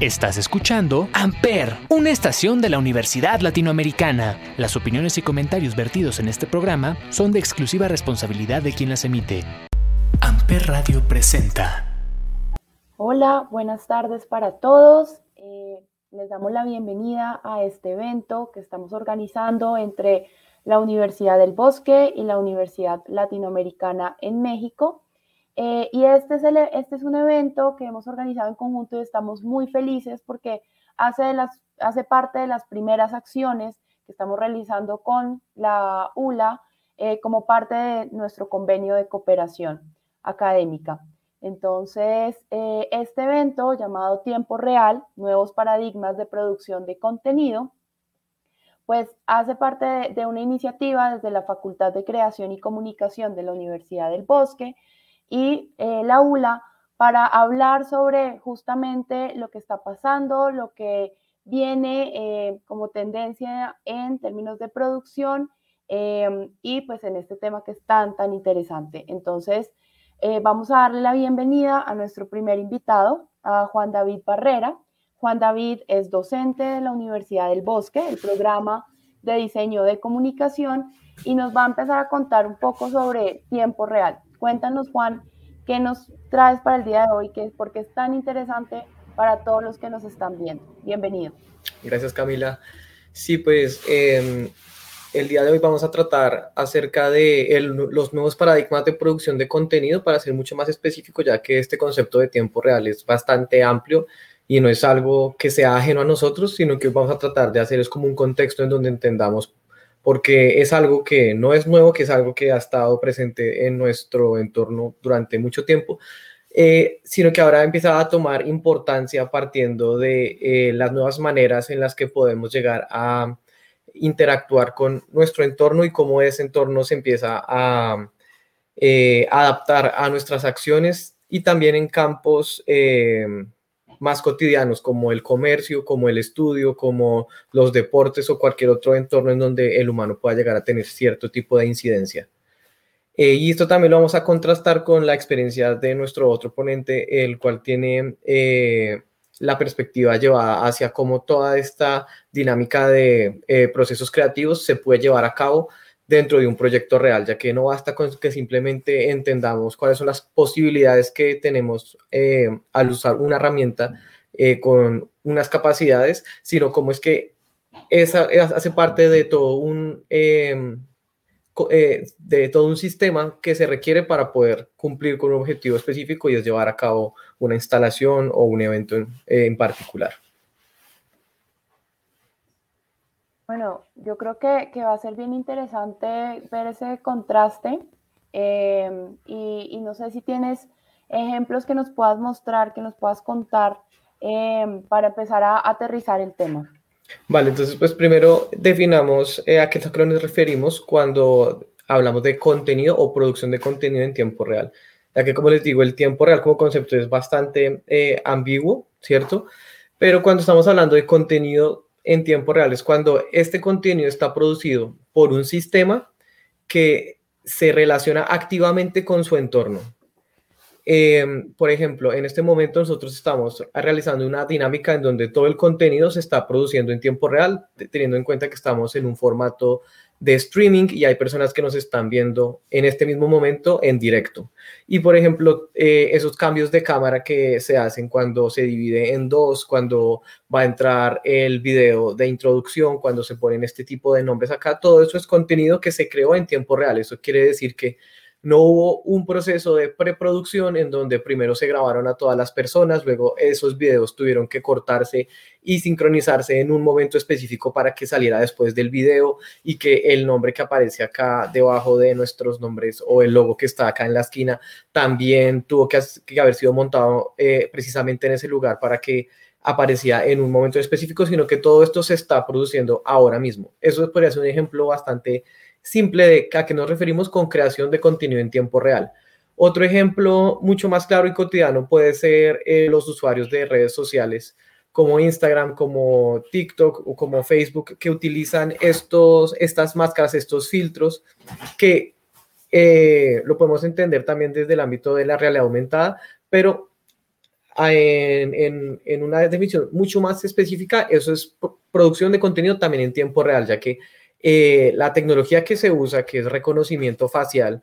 Estás escuchando Amper, una estación de la Universidad Latinoamericana. Las opiniones y comentarios vertidos en este programa son de exclusiva responsabilidad de quien las emite. Amper Radio presenta. Hola, buenas tardes para todos. Eh, les damos la bienvenida a este evento que estamos organizando entre la Universidad del Bosque y la Universidad Latinoamericana en México eh, y este es, este es un evento que hemos organizado en conjunto y estamos muy felices porque hace, parte de las primeras acciones que estamos realizando con la ULA eh, como parte de nuestro convenio de cooperación académica. Entonces, eh, este evento llamado Tiempo Real, Nuevos Paradigmas de Producción de Contenido, pues hace parte de una iniciativa desde la Facultad de Creación y Comunicación de la Universidad del Bosque, y eh, la ULA para hablar sobre justamente lo que está pasando, lo que viene eh, como tendencia en términos de producción em, y pues en este tema que es tan, tan interesante. Entonces, eh, vamos a darle la bienvenida a nuestro primer invitado, a Juan David Barrera. Juan David es docente de la Universidad del Bosque, el programa de diseño de comunicación, y nos va a empezar a contar un poco sobre tiempo real. Cuéntanos, Juan, qué nos traes para el día de hoy, que, porque es tan interesante para todos los que nos están viendo. Bienvenido. Gracias, Camila. Sí, pues em, el día de hoy vamos a tratar acerca de los nuevos paradigmas de producción de contenido para ser mucho más específico, ya que este concepto de tiempo real es bastante amplio y no es algo que sea ajeno a nosotros, sino que vamos a tratar de hacer es como un contexto en donde entendamos porque es algo que no es nuevo, que es algo que ha estado presente en nuestro entorno durante mucho tiempo, eh, sino que ahora empieza a tomar importancia partiendo de eh, las nuevas maneras en las que podemos llegar a interactuar con nuestro entorno y cómo ese entorno se empieza a eh, adaptar a nuestras acciones y también en campos más cotidianos como el comercio, como el estudio, como los deportes o cualquier otro entorno en donde el humano pueda llegar a tener cierto tipo de incidencia. Eh, y esto también lo vamos a contrastar con la experiencia de nuestro otro ponente, el cual tiene eh, la perspectiva llevada hacia cómo toda esta dinámica de eh, procesos creativos se puede llevar a cabo dentro de un proyecto real, ya que no basta con que simplemente entendamos cuáles son las posibilidades que tenemos eh, al usar una herramienta eh, con unas capacidades, sino cómo es que esa, hace parte de todo un eh, de todo un sistema que se requiere para poder cumplir con un objetivo específico y es llevar a cabo una instalación o un evento en particular. Bueno, yo creo que, va a ser bien interesante ver ese contraste em, y, no sé si tienes ejemplos que nos puedas mostrar, que nos puedas contar em, para empezar a aterrizar el tema. Vale, entonces pues primero definamos eh, a qué nos referimos cuando hablamos de contenido o producción de contenido en tiempo real. Ya que como les digo, el tiempo real como concepto es bastante eh, ambiguo, ¿cierto? Pero cuando estamos hablando de contenido en tiempo real es cuando este contenido está producido por un sistema que se relaciona activamente con su entorno. Em, por ejemplo, en este momento nosotros estamos realizando una dinámica en donde todo el contenido se está produciendo en tiempo real, teniendo en cuenta que estamos en un formato de streaming y hay personas que nos están viendo en este mismo momento en directo. Y por ejemplo, eh, esos cambios de cámara que se hacen cuando se divide en dos, cuando va a entrar el video de introducción, cuando se ponen este tipo de nombres acá, todo eso es contenido que se creó en tiempo real. Eso quiere decir que no hubo un proceso de preproducción en donde primero se grabaron a todas las personas, luego esos videos tuvieron que cortarse y sincronizarse en un momento específico para que saliera después del video y que el nombre que aparece acá debajo de nuestros nombres o el logo que está acá en la esquina también tuvo que, haber sido montado eh, precisamente en ese lugar para que aparecía en un momento específico, sino que todo esto se está produciendo ahora mismo. Eso podría ser un ejemplo bastante simple de a qué nos referimos con creación de contenido en tiempo real. Otro ejemplo mucho más claro y cotidiano puede ser eh, los usuarios de redes sociales como Instagram, como TikTok o como Facebook, que utilizan estos, estas máscaras, estos filtros, que eh, lo podemos entender también desde el ámbito de la realidad aumentada, pero en, en, una definición mucho más específica, eso es producción de contenido también en tiempo real, ya que eh, la tecnología que se usa, que es reconocimiento facial,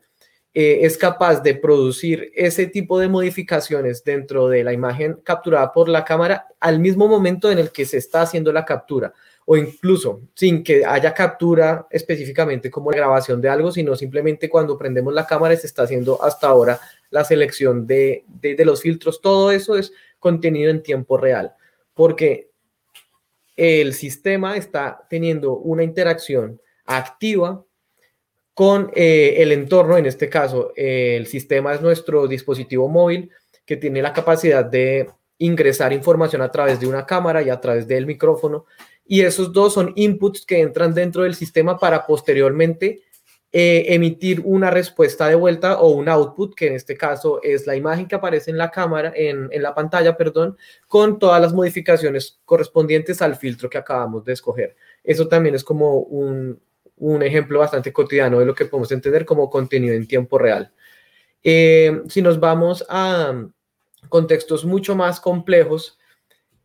eh, es capaz de producir ese tipo de modificaciones dentro de la imagen capturada por la cámara al mismo momento en el que se está haciendo la captura o incluso sin que haya captura específicamente como grabación de algo, sino simplemente cuando prendemos la cámara se está haciendo hasta ahora la selección de, de, los filtros. Todo eso es contenido en tiempo real, porque el sistema está teniendo una interacción activa con eh, el entorno, en este caso, el sistema es nuestro dispositivo móvil que tiene la capacidad de ingresar información a través de una cámara y a través del micrófono. Y esos dos son inputs que entran dentro del sistema para posteriormente eh, emitir una respuesta de vuelta o un output, que en este caso es la imagen que aparece en la cámara, en, en la pantalla, perdón, con todas las modificaciones correspondientes al filtro que acabamos de escoger. Eso también es como un, un ejemplo bastante cotidiano de lo que podemos entender como contenido en tiempo real. Eh, si nos vamos a contextos mucho más complejos,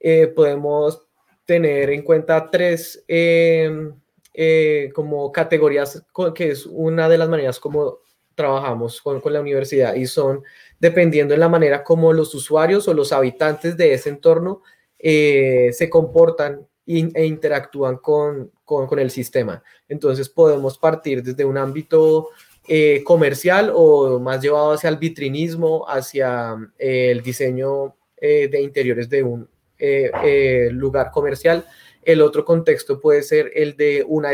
eh, podemos tener en cuenta tres em, eh, como categorías, que es una de las maneras como trabajamos con, la universidad y son dependiendo de la manera como los usuarios o los habitantes de ese entorno eh, se comportan e interactúan con, con, el sistema. Entonces podemos partir desde un ámbito eh, comercial o más llevado hacia el vitrinismo, hacia el diseño de interiores de un, lugar comercial. El otro contexto puede ser el de una,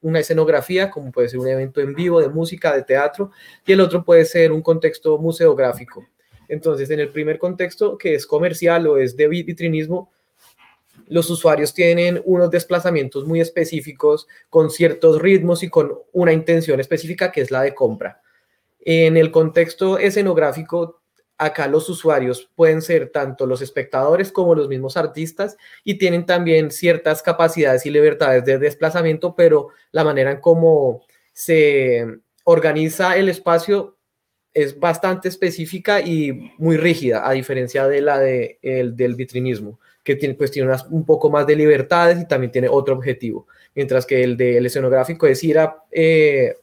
una escenografía, como puede ser un evento en vivo de música, de teatro, y el otro puede ser un contexto museográfico. Entonces, en el primer contexto, que es comercial o es de vitrinismo, los usuarios tienen unos desplazamientos muy específicos con ciertos ritmos y con una intención específica que es la de compra. En el contexto escenográfico acá los usuarios pueden ser tanto los espectadores como los mismos artistas y tienen también ciertas capacidades y libertades de desplazamiento, pero la manera en cómo se organiza el espacio es bastante específica y muy rígida, a diferencia de la de, el, del vitrinismo, que tiene, pues, tiene un poco más de libertades y también tiene otro objetivo, mientras que el del escenográfico es ir a eh,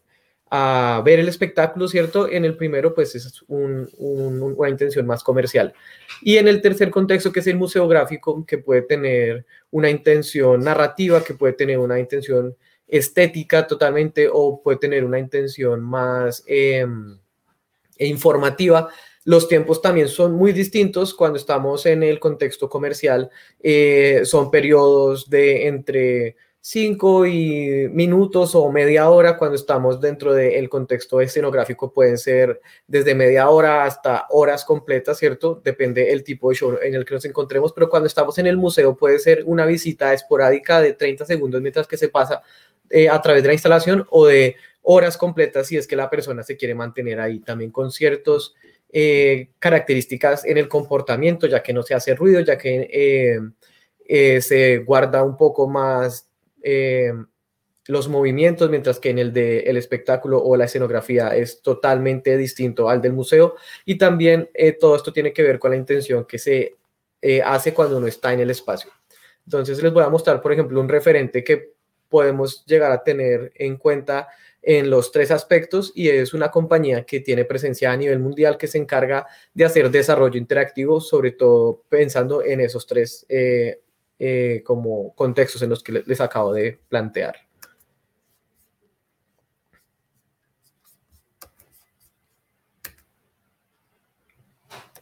a ver el espectáculo, ¿cierto? En el primero, pues es una intención más comercial. Y en el tercer contexto, que es el museográfico, que puede tener una intención narrativa, que puede tener una intención estética totalmente, o puede tener una intención más em, informativa. Los tiempos también son muy distintos cuando estamos en el contexto comercial. Eh, son periodos de entre cinco y minutos o media hora cuando estamos dentro del contexto escenográfico pueden ser desde media hora hasta horas completas, ¿cierto? Depende el tipo de show en el que nos encontremos, pero cuando estamos en el museo puede ser una visita esporádica de 30 segundos mientras que se pasa eh, a través de la instalación o de horas completas si es que la persona se quiere mantener ahí también con ciertos eh, características en el comportamiento, ya que no se hace ruido, ya que eh, se guarda un poco más eh, los movimientos, mientras que en el de el espectáculo o la escenografía es totalmente distinto al del museo. Y también eh, todo esto tiene que ver con la intención que se eh, hace cuando uno está en el espacio. Entonces les voy a mostrar, por ejemplo, un referente que podemos llegar a tener en cuenta en los tres aspectos y es una compañía que tiene presencia a nivel mundial que se encarga de hacer desarrollo interactivo, sobre todo pensando en esos tres eh, como contextos en los que les acabo de plantear.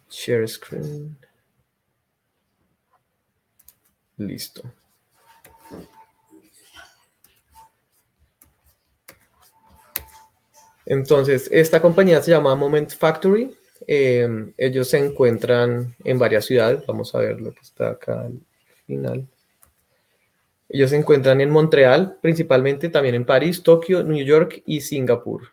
Share screen. Listo. Entonces, esta compañía se llama Moment Factory. Eh, ellos se encuentran en varias ciudades. Vamos a ver lo que está acá final. Ellos se encuentran en Montreal, principalmente también en París, Tokio, New York y Singapur.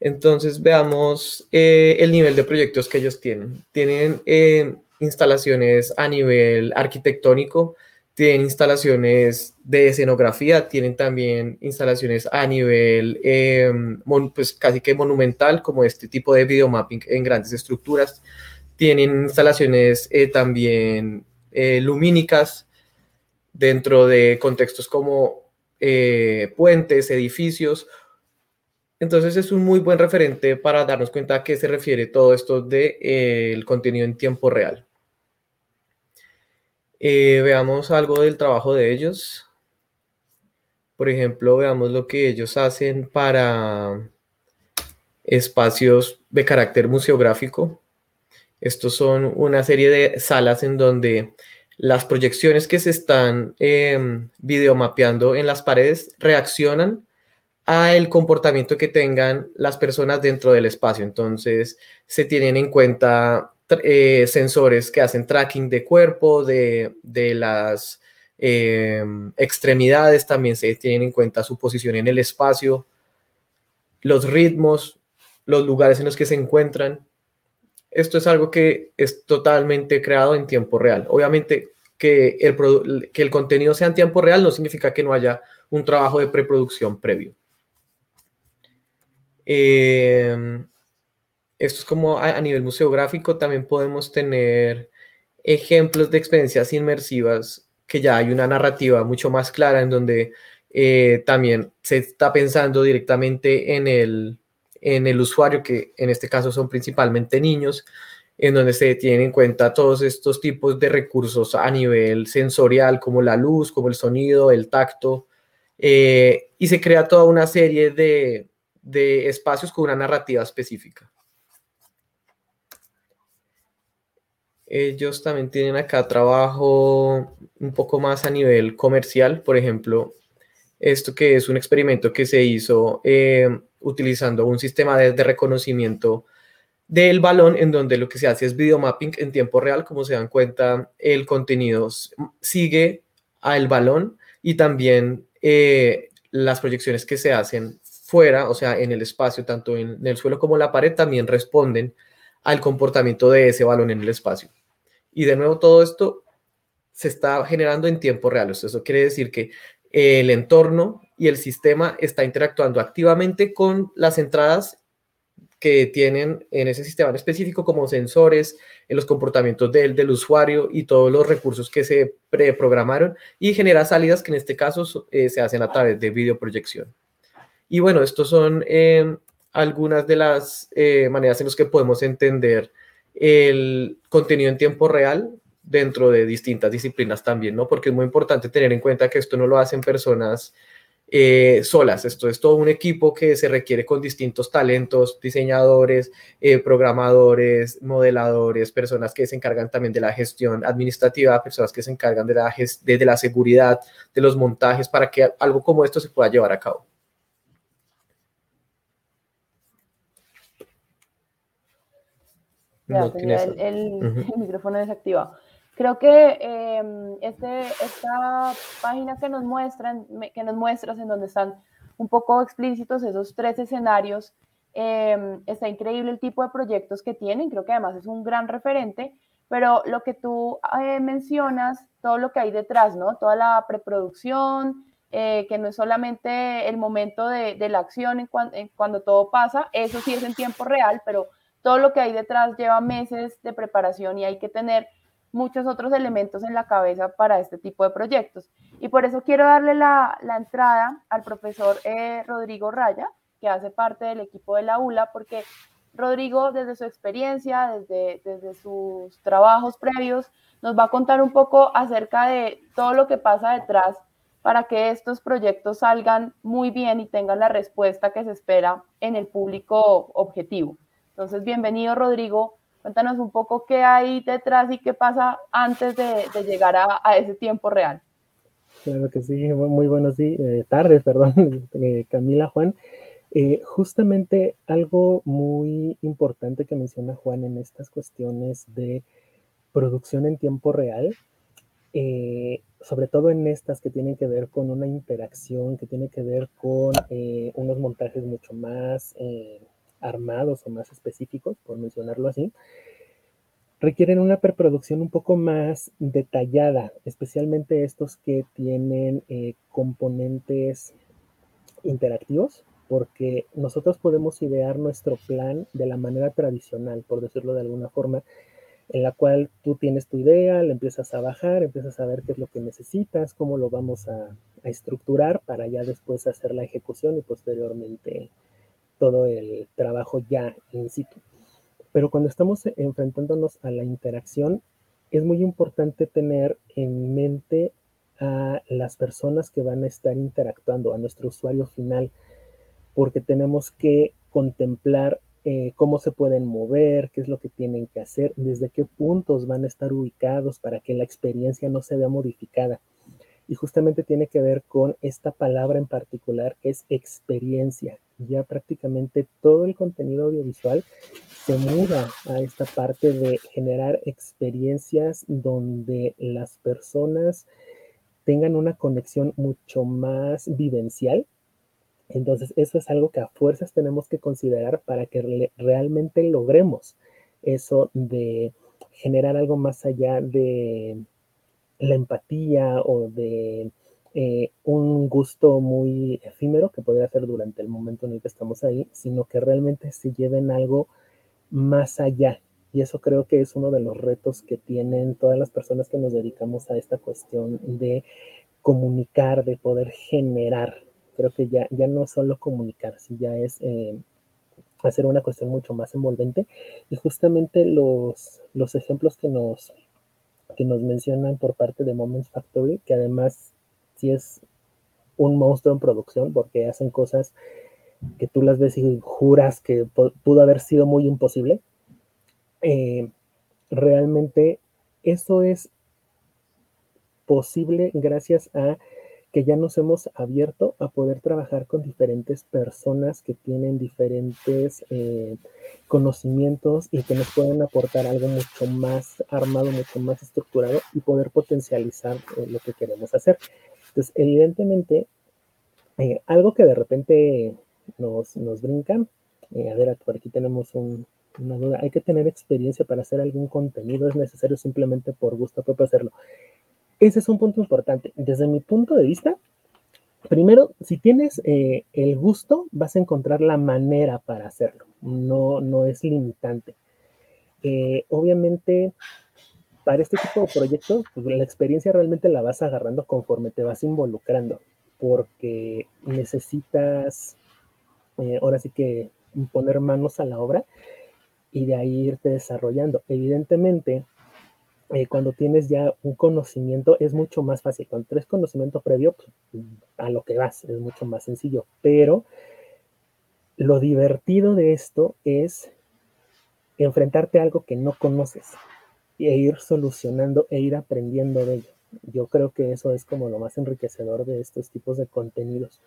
Entonces veamos eh, el nivel de proyectos que ellos tienen. Tienen eh, instalaciones a nivel arquitectónico, tienen instalaciones de escenografía, tienen también instalaciones a nivel em, pues casi que monumental, como este tipo de videomapping en grandes estructuras tienen instalaciones eh, también eh, lumínicas dentro de contextos como puentes, edificios. Entonces es un muy buen referente para darnos cuenta a qué se refiere todo esto del de, contenido en tiempo real. veamos algo del trabajo de ellos. Por ejemplo, veamos lo que ellos hacen para espacios de carácter museográfico. Estos son una serie de salas en donde las proyecciones que se están eh, videomapeando en las paredes reaccionan al comportamiento que tengan las personas dentro del espacio. Entonces, se tienen en cuenta eh, sensores que hacen tracking de cuerpo, de, de las Em, extremidades también se tienen en cuenta su posición en el espacio, los ritmos, los lugares en los que se encuentran. Esto es algo que es totalmente creado en tiempo real. Obviamente que el, que el contenido sea en tiempo real no significa que no haya un trabajo de preproducción previo. Em, esto es como a, nivel museográfico, también podemos tener ejemplos de experiencias inmersivas que ya hay una narrativa mucho más clara en donde eh, también se está pensando directamente en el, en el usuario, que en este caso son principalmente niños, en donde se tienen en cuenta todos estos tipos de recursos a nivel sensorial, como la luz, como el sonido, el tacto, eh, y se crea toda una serie de, de espacios con una narrativa específica. Ellos también tienen acá trabajo un poco más a nivel comercial, por ejemplo, esto que es un experimento que se hizo eh, utilizando un sistema de, reconocimiento del balón en donde lo que se hace es videomapping en tiempo real, como se dan cuenta, el contenido sigue al balón y también eh, las proyecciones que se hacen fuera, o sea, en el espacio, tanto en el suelo como en la pared, también responden al comportamiento de ese balón en el espacio. Y de nuevo todo esto se está generando en tiempo real. Eso quiere decir que el entorno y el sistema está interactuando activamente con las entradas que tienen en ese sistema en específico como sensores, en los comportamientos del, usuario y todos los recursos que se preprogramaron y genera salidas que en este caso eh, se hacen a través de videoproyección. Y bueno, estos son eh, algunas de las eh, maneras en las que podemos entender el contenido en tiempo real dentro de distintas disciplinas también, ¿no? Porque es muy importante tener en cuenta que esto no lo hacen personas eh, solas, esto es todo un equipo que se requiere con distintos talentos, diseñadores, eh, programadores, modeladores, personas que se encargan también de la gestión administrativa, personas que se encargan de la, de la seguridad, de los montajes, para que algo como esto se pueda llevar a cabo. el, micrófono desactivado. Creo que em, este, esta página que nos muestran, que nos muestras en donde están un poco explícitos esos tres escenarios, em, está increíble el tipo de proyectos que tienen, creo que además es un gran referente, pero lo que tú eh, mencionas, todo lo que hay detrás, ¿no? Toda la preproducción, eh, que no es solamente el momento de, de la acción en cuando todo pasa, eso sí es en tiempo real, pero todo lo que hay detrás lleva meses de preparación y hay que tener muchos otros elementos en la cabeza para este tipo de proyectos. Y por eso quiero darle la, entrada al profesor eh, Rodrigo Raya, que hace parte del equipo de la ULA, porque Rodrigo, desde su experiencia, desde, desde sus trabajos previos, nos va a contar un poco acerca de todo lo que pasa detrás para que estos proyectos salgan muy bien y tengan la respuesta que se espera en el público objetivo. Entonces, bienvenido Rodrigo. Cuéntanos un poco qué hay detrás y qué pasa antes de, llegar a, ese tiempo real. Claro que sí, muy buenos eh, tardes, perdón, eh, Camila, Juan. Eh, justamente algo muy importante que menciona Juan en estas cuestiones de producción en tiempo real, sobre todo en estas que tienen que ver con una interacción, que tiene que ver con unos montajes mucho más armados o más específicos, por mencionarlo así, requieren una preproducción un poco más detallada, especialmente estos que tienen eh, componentes interactivos, porque nosotros podemos idear nuestro plan de la manera tradicional, por decirlo de alguna forma, en la cual tú tienes tu idea, la empiezas a bajar, empiezas a ver qué es lo que necesitas, cómo lo vamos a, estructurar para ya después hacer la ejecución y posteriormente todo el trabajo ya in situ. Pero cuando estamos enfrentándonos a la interacción, es muy importante tener en mente a las personas que van a estar interactuando, a nuestro usuario final, porque tenemos que contemplar eh, cómo se pueden mover, qué es lo que tienen que hacer, desde qué puntos van a estar ubicados para que la experiencia no se vea modificada. Y justamente tiene que ver con esta palabra en particular, es experiencia. Ya prácticamente todo el contenido audiovisual se muda a esta parte de generar experiencias donde las personas tengan una conexión mucho más vivencial entonces, eso es algo que a fuerzas tenemos que considerar para que realmente logremos eso de generar algo más allá de la empatía o de eh, un gusto muy efímero que podría ser durante el momento en el que estamos ahí, sino que realmente se lleven algo más allá. Y eso creo que es uno de los retos que tienen todas las personas que nos dedicamos a esta cuestión de comunicar, de poder generar creo que ya, ya no es solo comunicarse, ya es eh, hacer una cuestión mucho más envolvente. Y justamente los, los ejemplos que nos, que nos mencionan por parte de Moments Factory, que además sí es un monstruo en producción porque hacen cosas que tú las ves y juras que pudo haber sido muy imposible. Eh, realmente eso es posible gracias a que ya nos hemos abierto a poder trabajar con diferentes personas que tienen diferentes eh, conocimientos y que nos pueden aportar algo mucho más armado, mucho más estructurado y poder potencializar eh, lo que queremos hacer. Entonces, evidentemente, eh, algo que de repente nos, nos brincan, a ver, por aquí tenemos una duda, hay que tener experiencia para hacer algún contenido, es necesario simplemente por gusto propio hacerlo. Ese es un punto importante. Desde mi punto de vista, primero, si tienes eh, el gusto, vas a encontrar la manera para hacerlo. No, no es limitante. Eh, obviamente, para este tipo de proyectos, pues, la experiencia realmente la vas agarrando conforme te vas involucrando, porque necesitas, eh, ahora sí que poner manos a la obra y de ahí irte desarrollando. Evidentemente, eh, cuando tienes ya un conocimiento es mucho más fácil. Cuando tienes conocimiento previo, pues, a lo que vas, es mucho más sencillo. Pero lo divertido de esto es enfrentarte a algo que no conoces e ir solucionando e ir aprendiendo de ello. Yo creo que eso es como lo más enriquecedor de estos tipos de contenidos.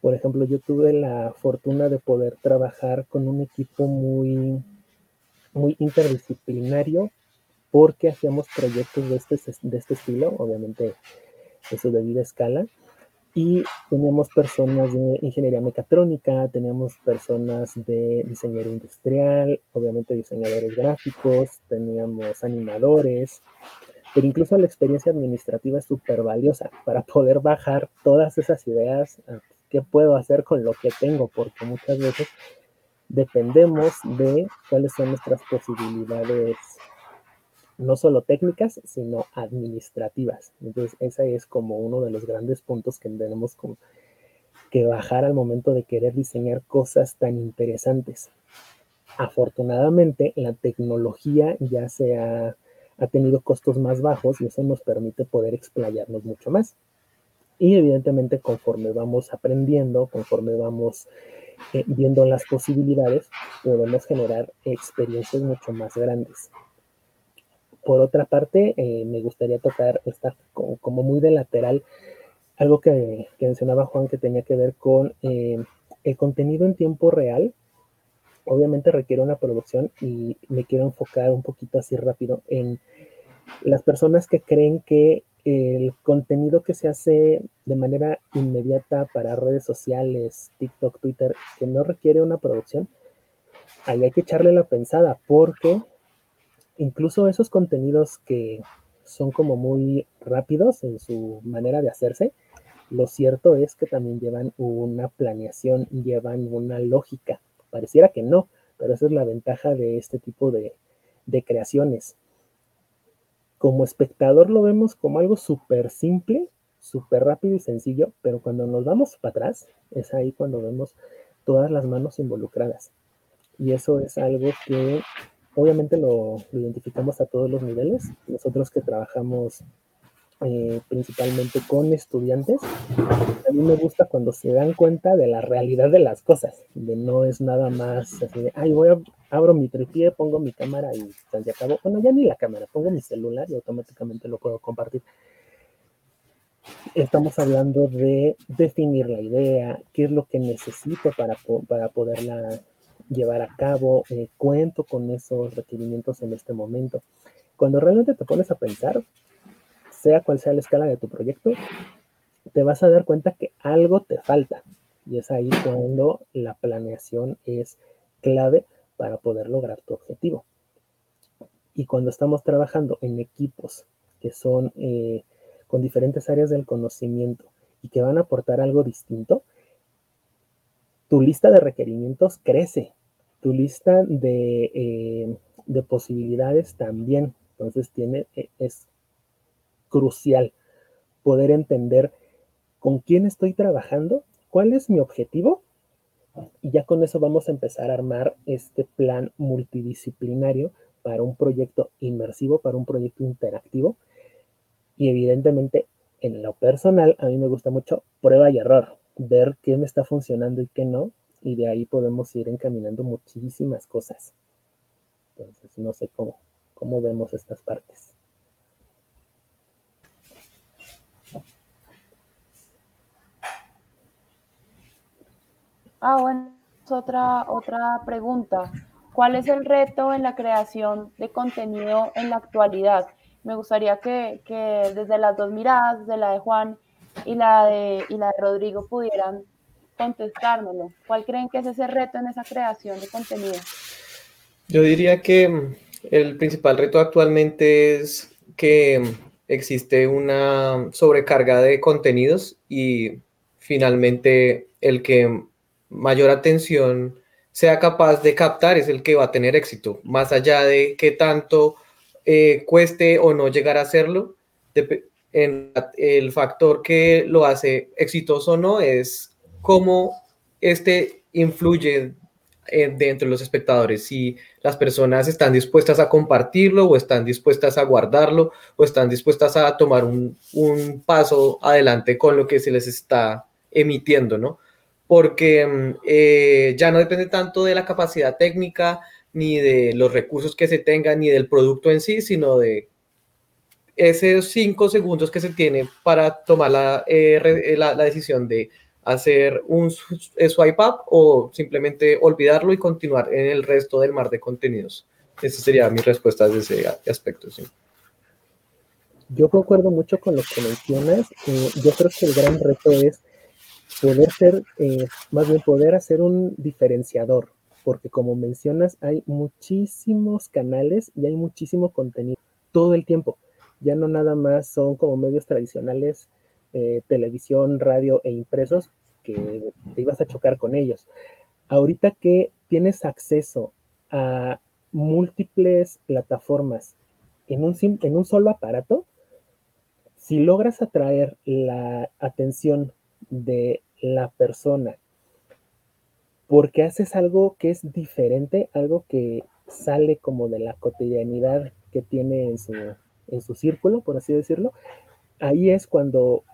Por ejemplo, yo tuve la fortuna de poder trabajar con un equipo muy, muy interdisciplinario porque hacíamos proyectos de este, de este estilo, obviamente de su debida escala, y teníamos personas de ingeniería mecatrónica, teníamos personas de diseño industrial, obviamente diseñadores gráficos, teníamos animadores, pero incluso la experiencia administrativa es súper valiosa para poder bajar todas esas ideas, qué puedo hacer con lo que tengo, porque muchas veces dependemos de cuáles son nuestras posibilidades no solo técnicas, sino administrativas. Entonces, ese es como uno de los grandes puntos que tenemos que bajar al momento de querer diseñar cosas tan interesantes. Afortunadamente, la tecnología ya se ha, tenido costos más bajos y eso nos permite poder explayarnos mucho más. Y evidentemente, conforme vamos aprendiendo, conforme vamos eh, viendo las posibilidades, podemos generar experiencias mucho más grandes. Por otra parte, eh, me gustaría tocar esta como, muy de lateral, algo que, mencionaba Juan que tenía que ver con eh, el contenido en tiempo real. Obviamente requiere una producción y me quiero enfocar un poquito así rápido en las personas que creen que el contenido que se hace de manera inmediata para redes sociales, TikTok, Twitter, que no requiere una producción, ahí hay que echarle la pensada porque incluso esos contenidos que son como muy rápidos en su manera de hacerse, lo cierto es que también llevan una planeación, llevan una lógica. Pareciera que no, pero esa es la ventaja de este tipo de, creaciones. como espectador lo vemos como algo súper simple, súper rápido y sencillo, pero cuando nos vamos para atrás, es ahí cuando vemos todas las manos involucradas. Y eso es algo que obviamente lo, identificamos a todos los niveles. Nosotros que trabajamos eh, principalmente con estudiantes, a mí me gusta cuando se dan cuenta de la realidad de las cosas, de no es nada más así de, ay, voy a, abro mi tripié, pongo mi cámara y se acabó. Bueno, ya ni la cámara, pongo mi celular y automáticamente lo puedo compartir. Estamos hablando de definir la idea, qué es lo que necesito para, para poderla llevar a cabo, eh, cuento con esos requerimientos en este momento. Cuando realmente te pones a pensar, sea cual sea la escala de tu proyecto, te vas a dar cuenta que algo te falta. Y es ahí cuando la planeación es clave para poder lograr tu objetivo. Y cuando estamos trabajando en equipos que son eh, con diferentes áreas del conocimiento y que van a aportar algo distinto, tu lista de requerimientos crece, tu lista de, eh, de posibilidades también. Entonces tiene, e, es crucial poder entender con quién estoy trabajando, cuál es mi objetivo y ya con eso vamos a empezar a armar este plan multidisciplinario para un proyecto inmersivo, para un proyecto interactivo. Y evidentemente, en lo personal, a mí me gusta mucho prueba y error, ver qué me está funcionando y qué no, y de ahí podemos ir encaminando muchísimas cosas. Entonces, no sé cómo, cómo vemos estas partes. Ah, bueno, otra, otra pregunta. ¿Cuál es el reto en la creación de contenido en la actualidad? Me gustaría que, que desde las dos miradas, desde la de Juan y la de, y la de Rodrigo, pudieran contestármelo. ¿Cuál creen que es ese reto en esa creación de contenido? Yo diría que el principal reto actualmente es que existe una sobrecarga de contenidos y finalmente el que mayor atención sea capaz de captar es el que va a tener éxito, más allá de qué tanto eh, cueste o no llegar a hacerlo. el factor que lo hace exitoso o no es cómo este influye dentro de los espectadores, si las personas están dispuestas a compartirlo o están dispuestas a guardarlo o están dispuestas a tomar un, paso adelante con lo que se les está emitiendo, ¿no? Porque mm, eh, ya no depende tanto de la capacidad técnica, ni de los recursos que se tengan, ni del producto en sí, sino de esos cinco segundos que se tiene para tomar la, eh, la decisión de hacer un swipe up o simplemente olvidarlo y continuar en el resto del mar de contenidos. Esa sería mi respuesta desde ese aspecto. Sí. Yo concuerdo mucho con lo que mencionas. Eh, yo creo que el gran reto es poder ser, eh, más bien poder hacer un diferenciador, porque como mencionas, hay muchísimos canales y hay muchísimo contenido todo el tiempo. Ya no nada más son como medios tradicionales eh, televisión, radio e impresos, que te ibas a chocar con ellos. Ahorita que tienes acceso a múltiples plataformas en un, en un solo aparato, si logras atraer la atención de la persona porque haces algo que es diferente, algo que sale como de la cotidianidad que tiene en su, en su círculo, por así decirlo, ahí es cuando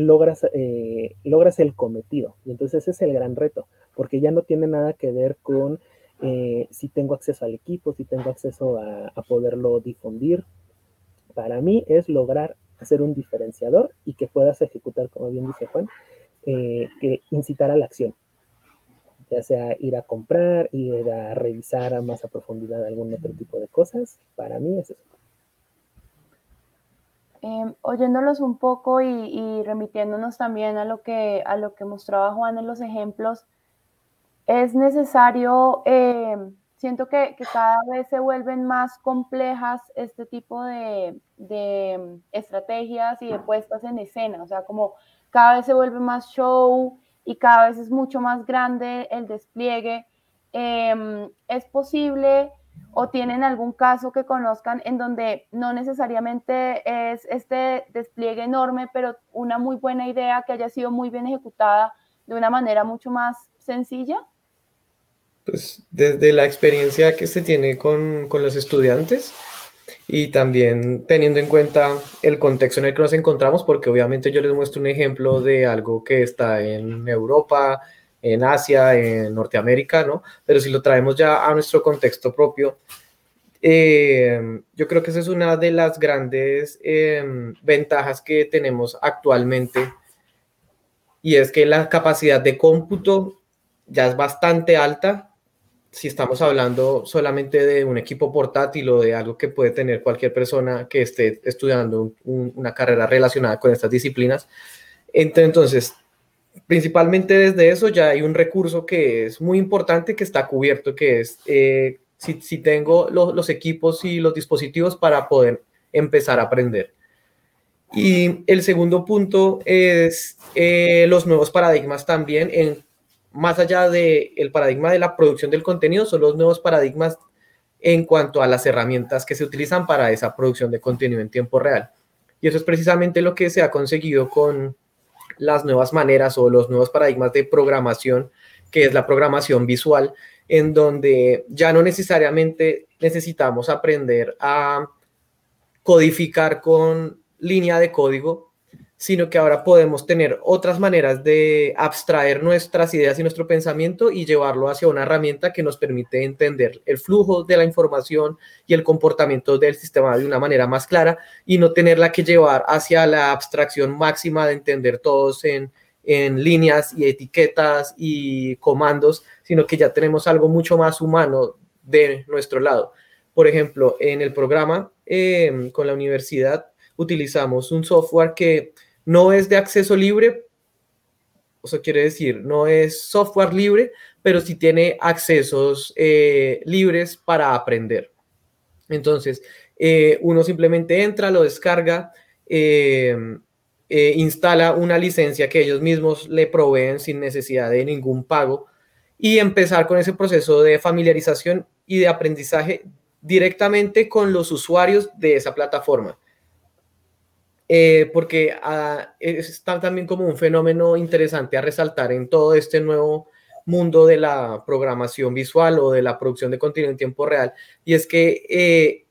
logras, eh, logras el cometido. Y entonces ese es el gran reto, porque ya no tiene nada que ver con eh, si tengo acceso al equipo, si tengo acceso a, poderlo difundir. Para mí es lograr hacer un diferenciador y que puedas ejecutar, como bien dice Juan, eh, que incitar a la acción. Ya sea ir a comprar, ir a revisar a más profundidad algún otro tipo de cosas. Para mí es eso. Em, oyéndolos un poco y, remitiéndonos también a lo, que, a lo que mostraba Juan en los ejemplos, es necesario, em, siento que, cada vez se vuelven más complejas este tipo de, em, estrategias y de puestas en escena, o sea, como cada vez se vuelve más show y cada vez es mucho más grande el despliegue. es posible o tienen algún caso que conozcan en donde no necesariamente es este despliegue enorme, pero una muy buena idea que haya sido muy bien ejecutada de una manera mucho más sencilla? Pues desde la experiencia que se tiene con, con los estudiantes y también teniendo en cuenta el contexto en el que nos encontramos, porque obviamente yo les muestro un ejemplo de algo que está en Europa, en Asia, en Norteamérica, ¿no? Pero si lo traemos ya a nuestro contexto propio, eh, yo creo que esa es una de las grandes em, ventajas que tenemos actualmente y es que la capacidad de cómputo ya es bastante alta si estamos hablando solamente de un equipo portátil o de algo que puede tener cualquier persona que esté estudiando una carrera relacionada con estas disciplinas. Entonces, principalmente desde eso ya hay un recurso que es muy importante que está cubierto, que es eh, si, tengo los equipos y los dispositivos para poder empezar a aprender. Y el segundo punto es eh, los nuevos paradigmas también, en, más allá del el paradigma de la producción del contenido, son los nuevos paradigmas en cuanto a las herramientas que se utilizan para esa producción de contenido en tiempo real. Y eso es precisamente lo que se ha conseguido con las nuevas maneras o los nuevos paradigmas de programación, que es la programación visual, en donde ya no necesariamente necesitamos aprender a codificar con línea de código, sino que ahora podemos tener otras maneras de abstraer nuestras ideas y nuestro pensamiento y llevarlo hacia una herramienta que nos permite entender el flujo de la información y el comportamiento del sistema de una manera más clara y no tenerla que llevar hacia la abstracción máxima de entender todos en, en líneas y etiquetas y comandos, sino que ya tenemos algo mucho más humano de nuestro lado. Por ejemplo, en el programa eh, con la universidad utilizamos un software que no es de acceso libre, eso quiere decir, no es software libre, pero sí tiene accesos eh, libres para aprender. Entonces, eh, uno simplemente entra, lo descarga, instala una licencia que ellos mismos le proveen sin necesidad de ningún pago y empezar con ese proceso de familiarización y de aprendizaje directamente con los usuarios de esa plataforma. Eh, porque ah, está también como un fenómeno interesante a resaltar en todo este nuevo mundo de la programación visual o de la producción de contenido en tiempo real, y es que eh,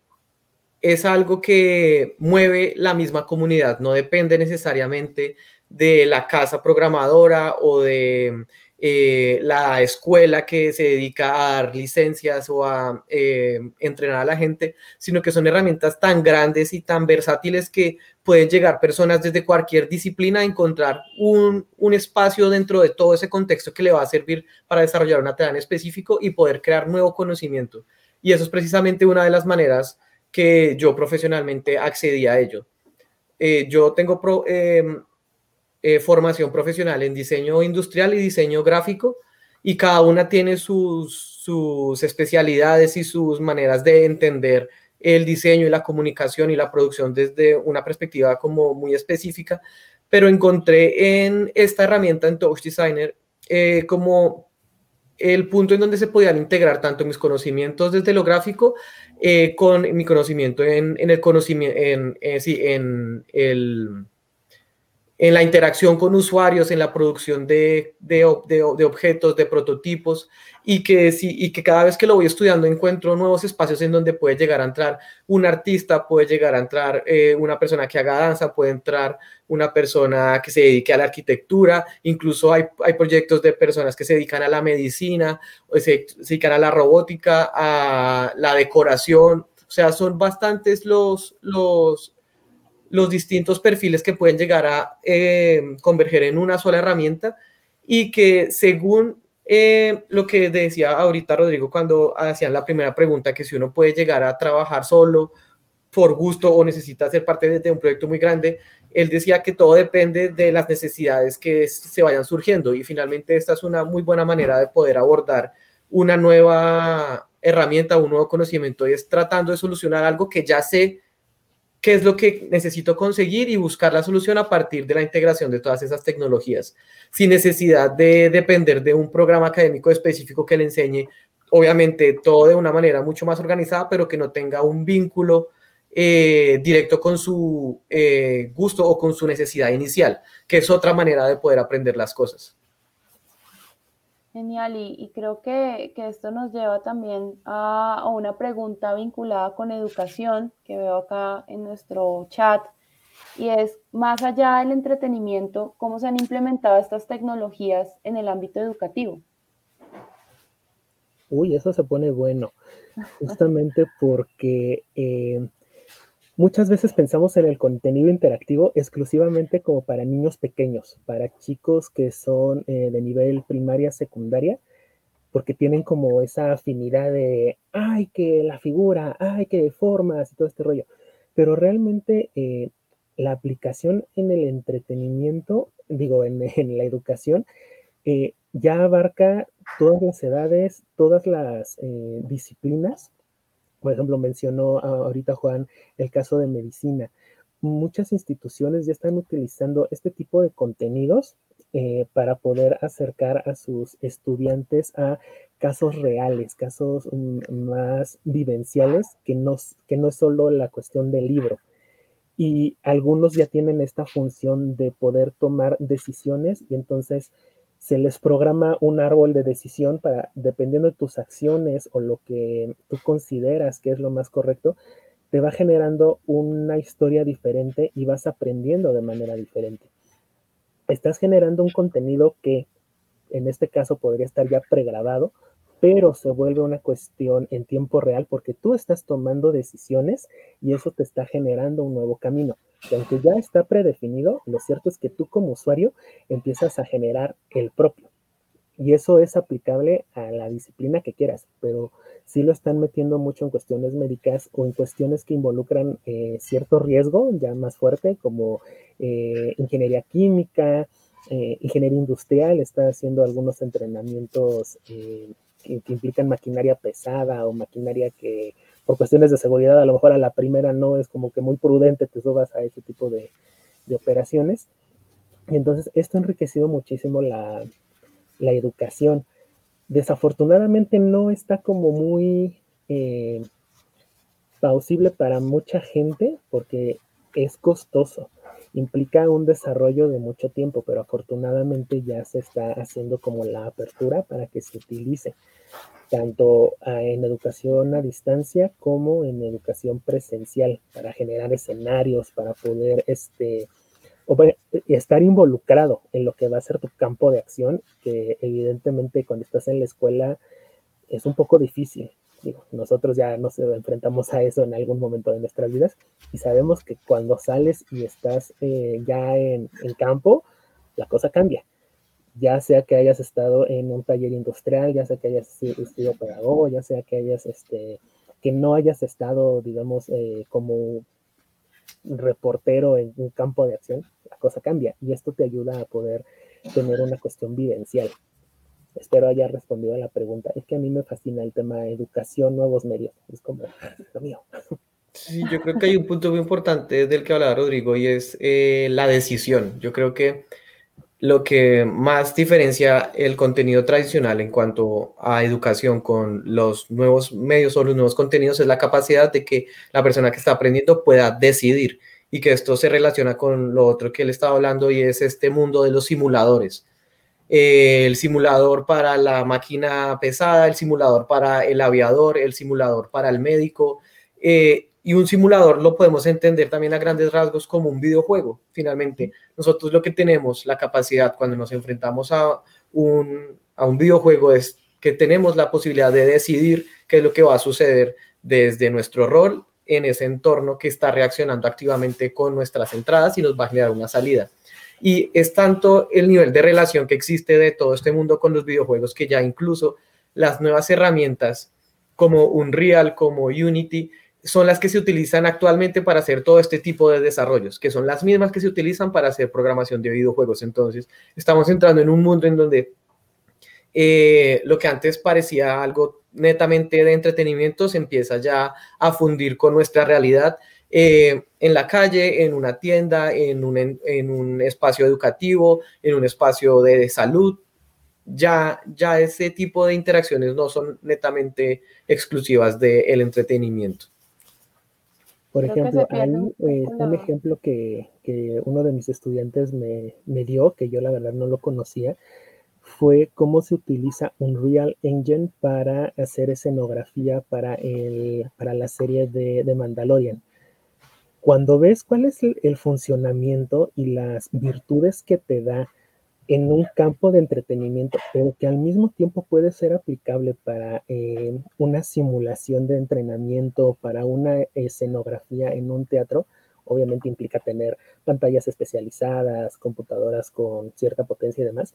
es algo que mueve la misma comunidad, no depende necesariamente de la casa programadora o de eh, la escuela que se dedica a dar licencias o a eh, entrenar a la gente, sino que son herramientas tan grandes y tan versátiles que pueden llegar personas desde cualquier disciplina a encontrar un, un espacio dentro de todo ese contexto que le va a servir para desarrollar una tarea específico y poder crear nuevo conocimiento. Y eso es precisamente una de las maneras que yo profesionalmente accedí a ello. Eh, yo tengo pro, eh, formación profesional en diseño industrial y diseño gráfico y cada una tiene sus, especialidades y sus maneras de entender el diseño y la comunicación y la producción desde una perspectiva como muy específica, pero encontré en esta herramienta en Touch Designer eh, como el punto en donde se podían integrar tanto mis conocimientos desde lo gráfico eh, con mi conocimiento en, en el conocimiento, en, sí, en el en la interacción con usuarios, en la producción de, de, objetos, de prototipos, y que, sí, y que cada vez que lo voy estudiando encuentro nuevos espacios en donde puede llegar a entrar un artista, puede llegar a entrar eh, una persona que haga danza, puede entrar una persona que se dedique a la arquitectura, incluso hay, hay proyectos de personas que se dedican a la medicina, o se, se dedican a la robótica, a la decoración, o sea, son bastantes los, los, los distintos perfiles que pueden llegar a eh, converger en una sola herramienta y que según eh, lo que decía ahorita Rodrigo cuando hacían la primera pregunta, que si uno puede llegar a trabajar solo por gusto o necesita ser parte de, un proyecto muy grande, él decía que todo depende de las necesidades que se vayan surgiendo y finalmente esta es una muy buena manera de poder abordar una nueva herramienta, un nuevo conocimiento y es tratando de solucionar algo que ya sé qué es lo que necesito conseguir y buscar la solución a partir de la integración de todas esas tecnologías, sin necesidad de depender de un programa académico específico que le enseñe obviamente todo de una manera mucho más organizada, pero que no tenga un vínculo eh, directo con su eh, gusto o con su necesidad inicial, que es otra manera de poder aprender las cosas. Genial, y, creo que, esto nos lleva también a, a, una pregunta vinculada con educación que veo acá en nuestro chat, y es, más allá del entretenimiento, ¿cómo se han implementado estas tecnologías en el ámbito educativo? Uy, eso se pone bueno, justamente porque eh, muchas veces pensamos en el contenido interactivo exclusivamente como para niños pequeños, para chicos que son eh, de nivel primaria, secundaria, porque tienen como esa afinidad de, ay, que la figura, ay, que formas y todo este rollo. Pero realmente eh, la aplicación en el entretenimiento, digo, en, la educación, eh, ya abarca todas las edades, todas las eh, disciplinas. Por ejemplo, mencionó ahorita Juan el caso de medicina. Muchas instituciones ya están utilizando este tipo de contenidos eh, para poder acercar a sus estudiantes a casos reales, casos mm, más vivenciales, que no, que no es solo la cuestión del libro y algunos ya tienen esta función de poder tomar decisiones y entonces se les programa un árbol de decisión para, dependiendo de tus acciones o lo que tú consideras que es lo más correcto, te va generando una historia diferente y vas aprendiendo de manera diferente. Estás generando un contenido que en este caso podría estar ya pregrabado, pero se vuelve una cuestión en tiempo real porque tú estás tomando decisiones y eso te está generando un nuevo camino. Y aunque ya está predefinido, lo cierto es que tú como usuario empiezas a generar el propio. Y eso es aplicable a la disciplina que quieras, pero sí lo están metiendo mucho en cuestiones médicas o en cuestiones que involucran eh, cierto riesgo ya más fuerte, como eh, ingeniería química, eh, ingeniería industrial, está haciendo algunos entrenamientos que, implican maquinaria pesada o maquinaria que por cuestiones de seguridad a lo mejor a la primera no es como que muy prudente te subas a ese tipo de, operaciones. Y entonces esto ha enriquecido muchísimo la, educación. Desafortunadamente no está como muy eh, plausible para mucha gente porque es costoso implica un desarrollo de mucho tiempo, pero afortunadamente ya se está haciendo como la apertura para que se utilice tanto ah, en educación a distancia como en educación presencial para generar escenarios, para poder este, estar involucrado en lo que va a ser tu campo de acción, que evidentemente cuando estás en la escuela es un poco difícil nosotros ya nos enfrentamos a eso en algún momento de nuestras vidas y sabemos que cuando sales y estás eh, ya en, campo, la cosa cambia. Ya sea que hayas estado en un taller industrial, ya sea que hayas sido pedagogo, ya sea que hayas, este, que no hayas estado, digamos, eh, como reportero en un campo de acción, la cosa cambia y esto te ayuda a poder tener una cuestión vivencial. Espero haya respondido a la pregunta. Es que a mí me fascina el tema de educación, nuevos medios. Es como lo mío. Sí, yo creo que hay un punto muy importante del que hablaba Rodrigo y es eh, la decisión. Yo creo que lo que más diferencia el contenido tradicional en cuanto a educación con los nuevos medios o los nuevos contenidos es la capacidad de que la persona que está aprendiendo pueda decidir y que esto se relaciona con lo otro que él estaba hablando y es este mundo de los simuladores el simulador para la máquina pesada, el simulador para el aviador, el simulador para el médico. Eh, y un simulador lo podemos entender también a grandes rasgos como un videojuego. Finalmente, nosotros lo que tenemos la capacidad cuando nos enfrentamos a un, a un videojuego es que tenemos la posibilidad de decidir qué es lo que va a suceder desde nuestro rol en ese entorno que está reaccionando activamente con nuestras entradas y nos va a generar una salida. Y es tanto el nivel de relación que existe de todo este mundo con los videojuegos que ya incluso las nuevas herramientas como Unreal, como Unity, son las que se utilizan actualmente para hacer todo este tipo de desarrollos, que son las mismas que se utilizan para hacer programación de videojuegos. Entonces, estamos entrando en un mundo en donde eh, lo que antes parecía algo netamente de entretenimiento se empieza ya a fundir con nuestra realidad eh, en la calle, en una tienda, en un, en un espacio educativo, en un espacio de salud. ya, ya ese tipo de interacciones no son netamente exclusivas del entretenimiento. Por ejemplo, hay eh, un ejemplo que, uno de mis estudiantes me, me, dio, que yo la verdad no lo conocía, fue cómo se utiliza un Real Engine para hacer escenografía para, el, para la serie de, de Mandalorian. Cuando ves cuál es el, funcionamiento y las virtudes que te da en un campo de entretenimiento, pero que al mismo tiempo puede ser aplicable para eh, una simulación de entrenamiento, para una escenografía en un teatro, obviamente implica tener pantallas especializadas, computadoras con cierta potencia y demás.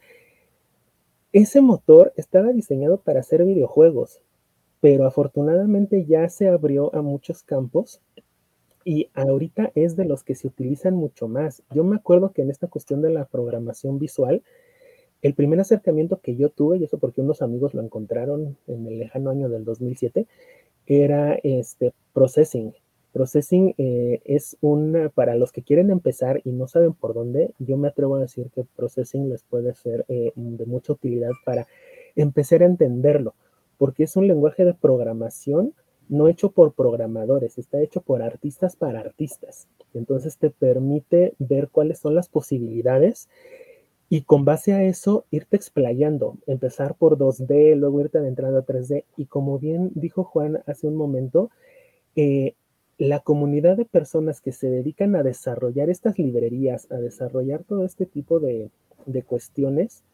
Ese motor estaba diseñado para hacer videojuegos, pero afortunadamente ya se abrió a muchos campos y ahorita es de los que se utilizan mucho más. Yo me acuerdo que en esta cuestión de la programación visual, el primer acercamiento que yo tuve, y eso porque unos amigos lo encontraron en el lejano año del 2007, era este processing. Processing eh, es una, para los que quieren empezar y no saben por dónde, yo me atrevo a decir que processing les puede ser eh, de mucha utilidad para empezar a entenderlo, porque es un lenguaje de programación no hecho por programadores, está hecho por artistas para artistas. Entonces te permite ver cuáles son las posibilidades y con base a eso irte explayando, empezar por 2D, luego irte adentrando a 3D. Y como bien dijo Juan hace un momento, eh, la comunidad de personas que se dedican a desarrollar estas librerías, a desarrollar todo este tipo de, cuestiones,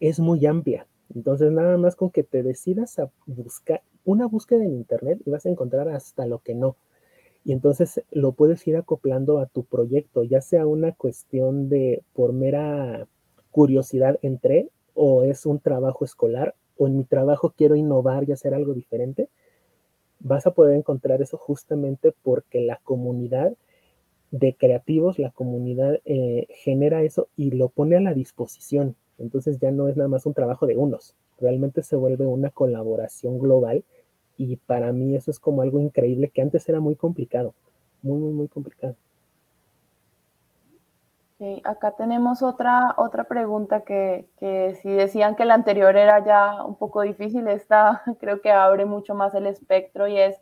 es muy amplia. Entonces, nada más con que te decidas a buscar una búsqueda en Internet y vas a encontrar hasta lo que no. Y entonces lo puedes ir acoplando a tu proyecto, ya sea una cuestión de por mera curiosidad entre o es un trabajo escolar o en mi trabajo quiero innovar y hacer algo diferente vas a poder encontrar eso justamente porque la comunidad de creativos, la comunidad eh, genera eso y lo pone a la disposición. Entonces ya no es nada más un trabajo de unos, realmente se vuelve una colaboración global y para mí eso es como algo increíble que antes era muy complicado, muy, muy, muy complicado acá tenemos otra, otra pregunta que, si decían que la anterior era ya un poco difícil, esta creo que abre mucho más el espectro y es,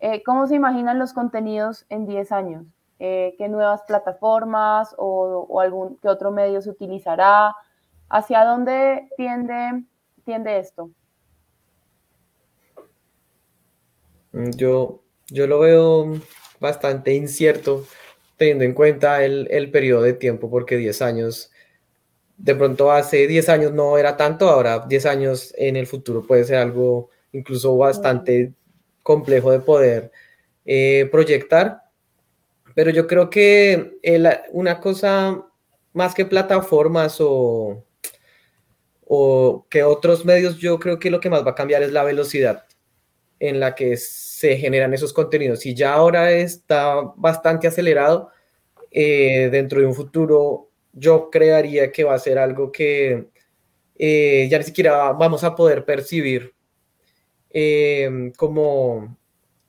eh, ¿cómo se imaginan los contenidos en 10 años? Eh, ¿Qué nuevas plataformas o, algún qué otro medio se utilizará? ¿Hacia dónde tiende, tiende esto? Mm, yo, yo lo veo bastante incierto teniendo en cuenta el, el periodo de tiempo, porque 10 años, de pronto hace 10 años no era tanto, ahora 10 años en el futuro puede ser algo incluso bastante complejo de poder eh, proyectar. Pero yo creo que una cosa más que plataformas o, o que otros medios, yo creo que lo que más va a cambiar es la velocidad en la que se generan esos contenidos. Y ya ahora está bastante acelerado, eh, dentro de un futuro yo crearía que va a ser algo que eh, ya ni siquiera vamos a poder percibir eh, como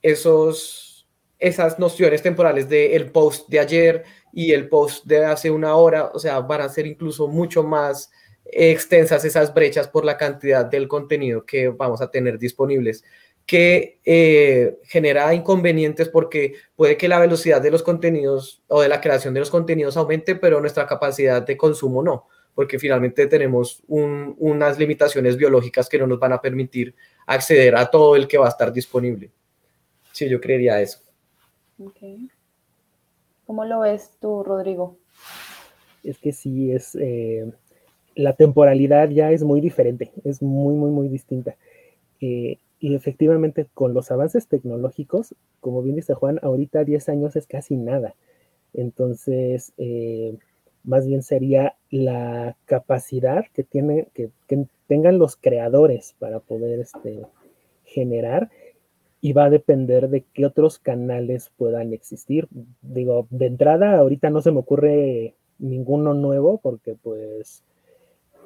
esos, esas nociones temporales de el post de ayer y el post de hace una hora, o sea, van a ser incluso mucho más extensas esas brechas por la cantidad del contenido que vamos a tener disponibles que eh, genera inconvenientes porque puede que la velocidad de los contenidos o de la creación de los contenidos aumente, pero nuestra capacidad de consumo no, porque finalmente tenemos unas limitaciones biológicas que no nos van a permitir acceder a todo el que va a estar disponible. Sí, yo creería eso. ¿Cómo lo ves tú, Rodrigo? Es que sí, es eh, la temporalidad ya es muy diferente, es muy, muy, muy distinta. Eh, y efectivamente, con los avances tecnológicos, como bien dice Juan, ahorita 10 años es casi nada. Entonces, eh, más bien sería la capacidad que, tiene, que, tengan los creadores para poder este, generar y va a depender de qué otros canales puedan existir. Digo, de entrada, ahorita no se me ocurre ninguno nuevo porque pues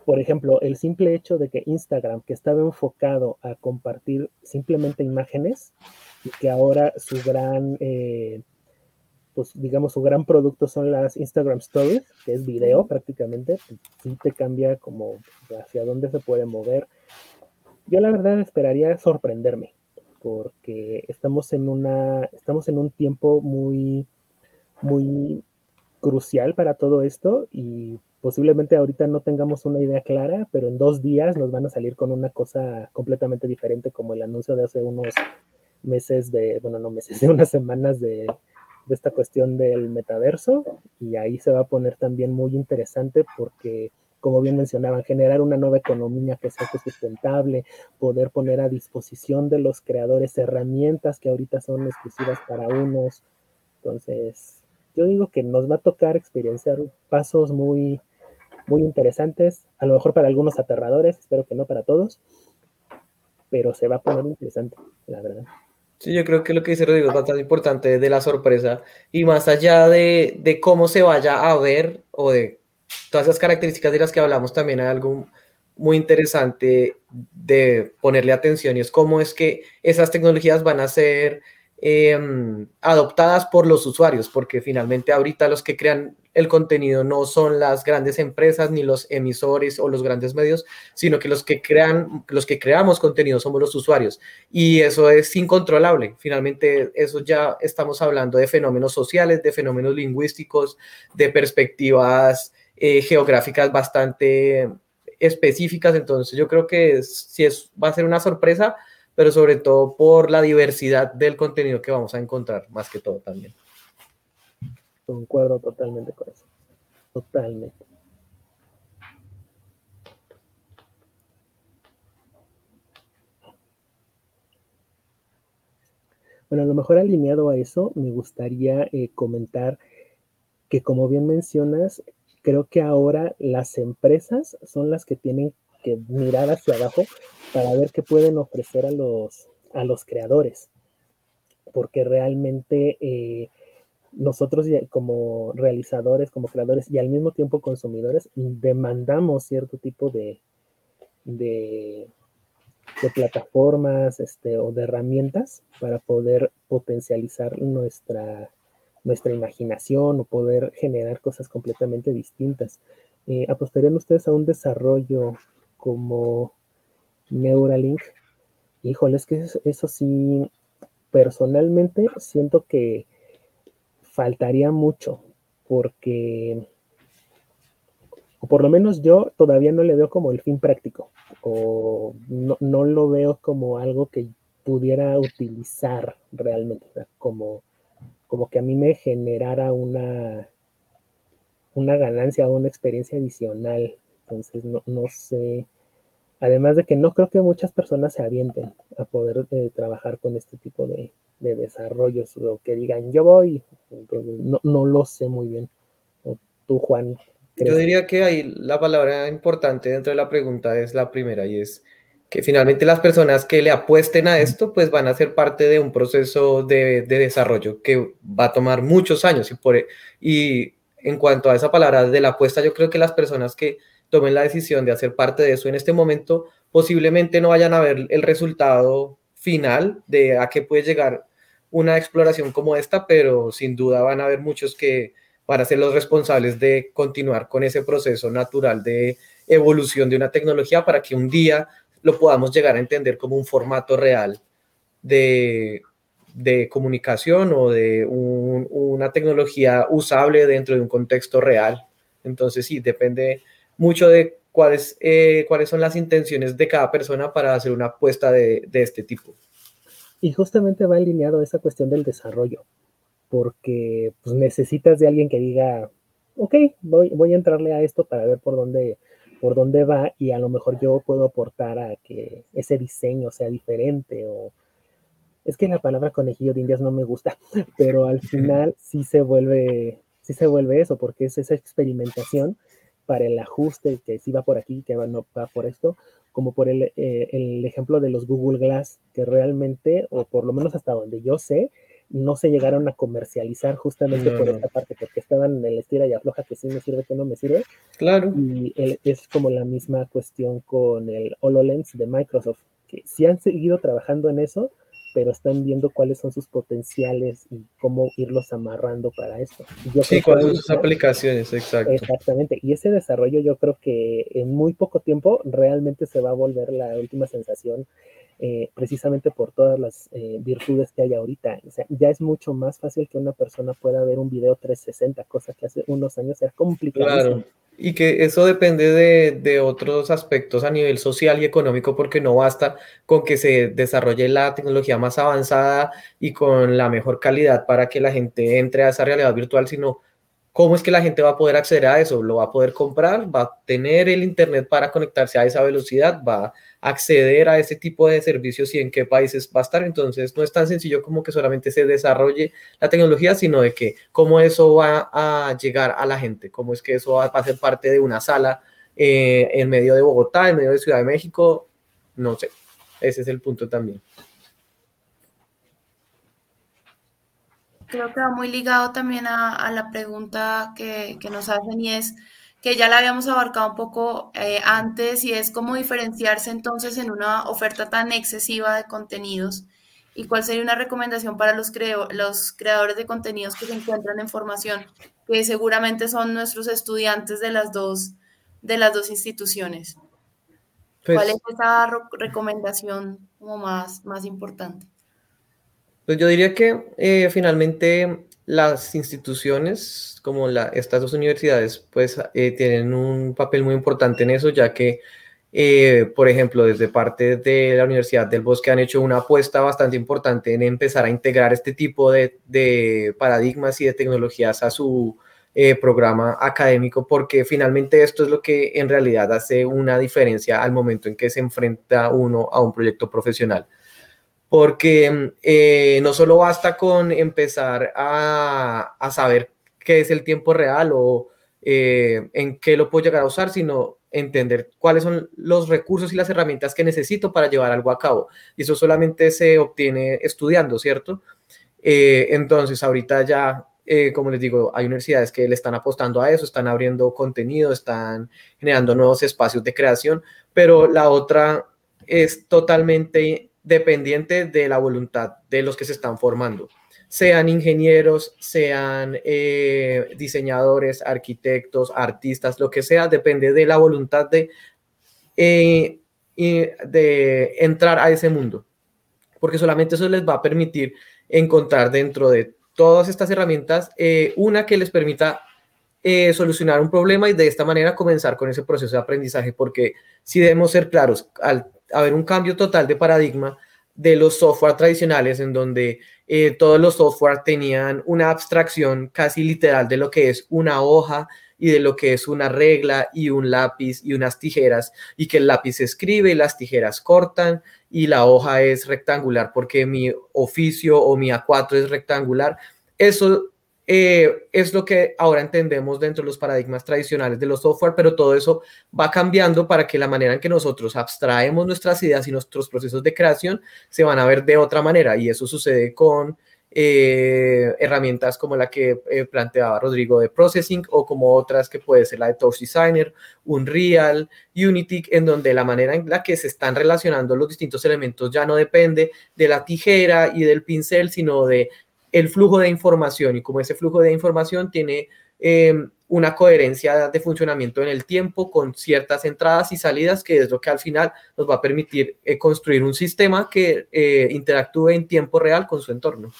por ejemplo, el simple hecho de que Instagram, que estaba enfocado a compartir simplemente imágenes, y que ahora su gran, eh, pues digamos, su gran producto son las Instagram Stories, que es video prácticamente, sí te cambia como hacia dónde se puede mover. Yo la verdad esperaría sorprenderme, porque estamos en una, estamos en un tiempo muy, muy crucial para todo esto y posiblemente ahorita no tengamos una idea clara, pero en dos días nos van a salir con una cosa completamente diferente como el anuncio de hace unos meses de, bueno, no meses, de unas semanas de, esta cuestión del metaverso y ahí se va a poner también muy interesante porque como bien mencionaban, generar una nueva economía que sea sustentable, poder poner a disposición de los creadores herramientas que ahorita son exclusivas para unos. Entonces, yo digo que nos va a tocar experienciar pasos muy, muy interesantes, a lo mejor para algunos aterradores, espero que no para todos, pero se va a poner interesante, la verdad. Sí, yo creo que lo que dice Rodrigo es bastante importante de la sorpresa y más allá de, de, cómo se vaya a ver o de todas esas características de las que hablamos, también hay algo muy interesante de ponerle atención y es cómo es que esas tecnologías van a ser Em, adoptadas por los usuarios, porque finalmente ahorita los que crean el contenido no son las grandes empresas ni los emisores o los grandes medios, sino que los que crean, los que creamos contenido somos los usuarios. Y eso es incontrolable. Finalmente, eso ya estamos hablando de fenómenos sociales, de fenómenos lingüísticos, de perspectivas eh, geográficas bastante específicas. Entonces, yo creo que si es, va a ser una sorpresa, pero sobre todo por la diversidad del contenido que vamos a encontrar, más que todo también. Concuerdo totalmente con eso. Totalmente. Bueno, a lo mejor alineado a eso, me gustaría eh, comentar que como bien mencionas, creo que ahora las empresas son las que tienen que mirar hacia abajo para ver qué pueden ofrecer a los, a los creadores. Porque realmente eh, nosotros como realizadores, como creadores y al mismo tiempo consumidores, demandamos cierto tipo de, de, plataformas este, o de herramientas para poder potencializar nuestra, nuestra imaginación o poder generar cosas completamente distintas. Eh, ¿Apostarían ustedes a un desarrollo como Neuralink, híjole, es que eso, sí, personalmente siento que faltaría mucho, porque, o por lo menos yo todavía no le veo como el fin práctico, o no, no lo veo como algo que pudiera utilizar realmente, como, como que a mí me generara una, una ganancia o una experiencia adicional. Entonces, no, no sé, Además de que no creo que muchas personas se avienten a poder eh, trabajar con este tipo de, desarrollos o que digan yo voy, no, no, lo sé muy bien. tú, Juan. Yo diría que ahí la palabra importante dentro de la pregunta es la primera y es que finalmente las personas que le apuesten a esto pues van a ser parte de un proceso de, de desarrollo que va a tomar muchos años y, por, y en cuanto a esa palabra de la apuesta yo creo que las personas que tomen la decisión de hacer parte de eso en este momento, posiblemente no vayan a ver el resultado final de a qué puede llegar una exploración como esta, pero sin duda van a haber muchos que van a ser los responsables de continuar con ese proceso natural de evolución de una tecnología para que un día lo podamos llegar a entender como un formato real de, de comunicación o de una tecnología usable dentro de un contexto real. Entonces sí, depende mucho de cuáles, eh, cuáles son las intenciones de cada persona para hacer una apuesta de, este tipo. Y justamente va alineado esa cuestión del desarrollo, porque pues, necesitas de alguien que diga, ok, voy, voy a entrarle a esto para ver por dónde, por dónde va y a lo mejor yo puedo aportar a que ese diseño sea diferente o es que la palabra conejillo de indias no me gusta, pero al final sí se vuelve, sí se vuelve eso, porque es esa experimentación para el ajuste que sí va por aquí, que va, no va por esto, como por el, eh, el, ejemplo de los Google Glass, que realmente, o por lo menos hasta donde yo sé, no se llegaron a comercializar justamente por esta parte, porque estaban en el estira y afloja que sí me sirve, que no me sirve. Claro. Y es como la misma cuestión con el HoloLens de Microsoft, que sí han seguido trabajando en eso, pero están viendo cuáles son sus potenciales y cómo irlos amarrando para esto. sí, cuáles son sus aplicaciones, exacto. Exactamente, y ese desarrollo yo creo que en muy poco tiempo realmente se va a volver la última sensación eh, precisamente por todas las eh, virtudes que hay ahorita. O sea, ya es mucho más fácil que una persona pueda ver un video 360, cosa que hace unos años era complicado. Claro. Y que eso depende de, de, otros aspectos a nivel social y económico, porque no basta con que se desarrolle la tecnología más avanzada y con la mejor calidad para que la gente entre a esa realidad virtual, sino cómo es que la gente va a poder acceder a eso. Lo va a poder comprar, va a tener el Internet para conectarse a esa velocidad, va a acceder a ese tipo de servicios y en qué países va a estar. Entonces, no es tan sencillo como que solamente se desarrolle la tecnología, sino de que cómo eso va a llegar a la gente, cómo es que eso va a ser parte de una sala eh, en medio de Bogotá, en medio de Ciudad de México. No sé, ese es el punto también. creo que va muy ligado también a, la pregunta que, nos hacen y es que ya la habíamos abarcado un poco eh, antes y es cómo diferenciarse entonces en una oferta tan excesiva de contenidos y cuál sería una recomendación para los, los creadores de contenidos que se encuentran en formación, que seguramente son nuestros estudiantes de las dos, de las dos instituciones. Pues ¿Cuál es esa recomendación como más, más importante? Pues yo diría que eh, finalmente las instituciones como estas dos universidades pues eh, tienen un papel muy importante en eso, ya que, eh, por ejemplo, desde parte de la Universidad del Bosque han hecho una apuesta bastante importante en empezar a integrar este tipo de, de paradigmas y de tecnologías a su programa académico, porque finalmente esto es lo que en realidad hace una diferencia al momento en que se enfrenta uno a un proyecto profesional porque eh, no solo basta con empezar a, saber qué es el tiempo real o eh, en qué lo puedo llegar a usar, sino entender cuáles son los recursos y las herramientas que necesito para llevar algo a cabo. Y eso solamente se obtiene estudiando, ¿cierto? Eh, entonces, ahorita ya, como les digo, hay universidades que le están apostando a eso, están abriendo contenido, están generando nuevos espacios de creación, pero la otra es totalmente dependiente de la voluntad de los que se están formando, sean ingenieros, sean eh, diseñadores, arquitectos, artistas, lo que sea, depende de la voluntad de, eh, de entrar a ese mundo, porque solamente eso les va a permitir encontrar dentro de todas estas herramientas eh, una que les permita solucionar un problema y de esta manera comenzar con ese proceso de aprendizaje, porque si debemos ser claros, al haber un cambio total de paradigma de los software tradicionales en donde eh, todos los software tenían una abstracción casi literal de lo que es una hoja y de lo que es una regla y un lápiz y unas tijeras y que el lápiz escribe y las tijeras cortan y la hoja es rectangular porque mi oficio o mi A4 es rectangular. Eso eh, es lo que ahora entendemos dentro de los paradigmas tradicionales de los software, pero todo eso va cambiando para que la manera en que nosotros abstraemos nuestras ideas y nuestros procesos de creación se van a ver de otra manera. Y eso sucede con eh, herramientas como la que eh, planteaba Rodrigo de Processing o como otras que puede ser la de Touch Designer, Unreal, Unity, en donde la manera en la que se están relacionando los distintos elementos ya no depende de la tijera y del pincel, sino de el flujo de información y como ese flujo de información tiene em, una coherencia de funcionamiento en el tiempo con ciertas entradas y salidas, que es lo que al final nos va a permitir eh, construir un sistema que eh, interactúe en tiempo real con su entorno.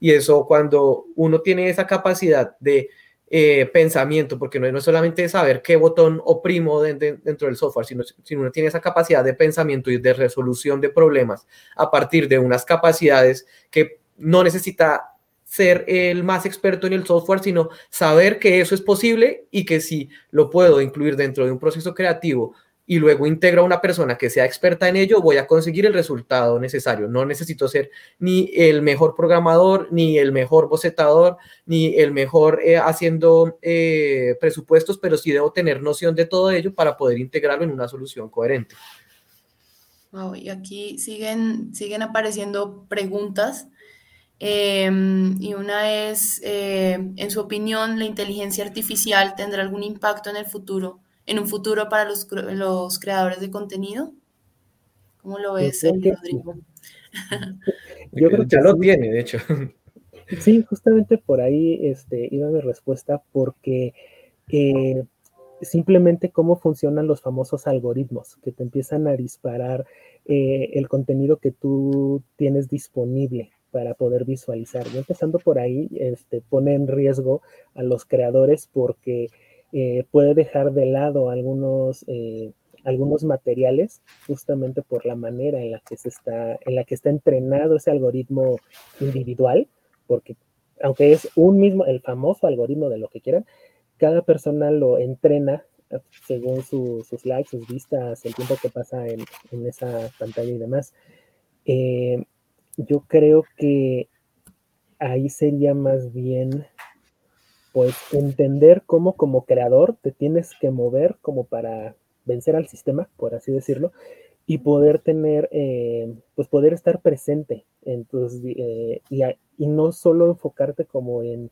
Y eso cuando uno tiene esa capacidad de eh, pensamiento, porque no, es solamente saber qué botón oprimo dentro del software, sino, sino uno tiene esa capacidad de pensamiento y de resolución de problemas a partir de unas capacidades que no necesita ser el más experto en el software, sino saber que eso es posible y que si lo puedo incluir dentro de un proceso creativo y luego integro a una persona que sea experta en ello, voy a conseguir el resultado necesario. No necesito ser ni el mejor programador, ni el mejor bocetador, ni el mejor eh, haciendo eh, presupuestos, pero sí debo tener noción de todo ello para poder integrarlo en una solución coherente. y aquí siguen, siguen apareciendo preguntas. Em, y una es, eh, en su opinión, ¿la inteligencia artificial tendrá algún impacto en el futuro, en un futuro para los, los creadores de contenido? ¿Cómo lo ves, Rodrigo? Yo creo que ya lo tiene, de hecho. Sí, justamente por ahí este, iba mi respuesta, porque eh, simplemente cómo funcionan los famosos algoritmos que te empiezan a disparar eh, el contenido que tú tienes disponible para poder visualizar. Y empezando por ahí, este, pone en riesgo a los creadores porque eh, puede dejar de lado algunos, eh, algunos materiales justamente por la manera en la que se está, en la que está entrenado ese algoritmo individual, porque aunque es un mismo, el famoso algoritmo de lo que quieran, cada persona lo entrena según sus likes, sus vistas, el tiempo que pasa en, esa pantalla y demás. Eh, yo creo que ahí sería más bien, pues, entender cómo como creador te tienes que mover como para vencer al sistema, por así decirlo, y poder tener, eh, pues, poder estar presente. Entonces, eh, y no solo enfocarte como en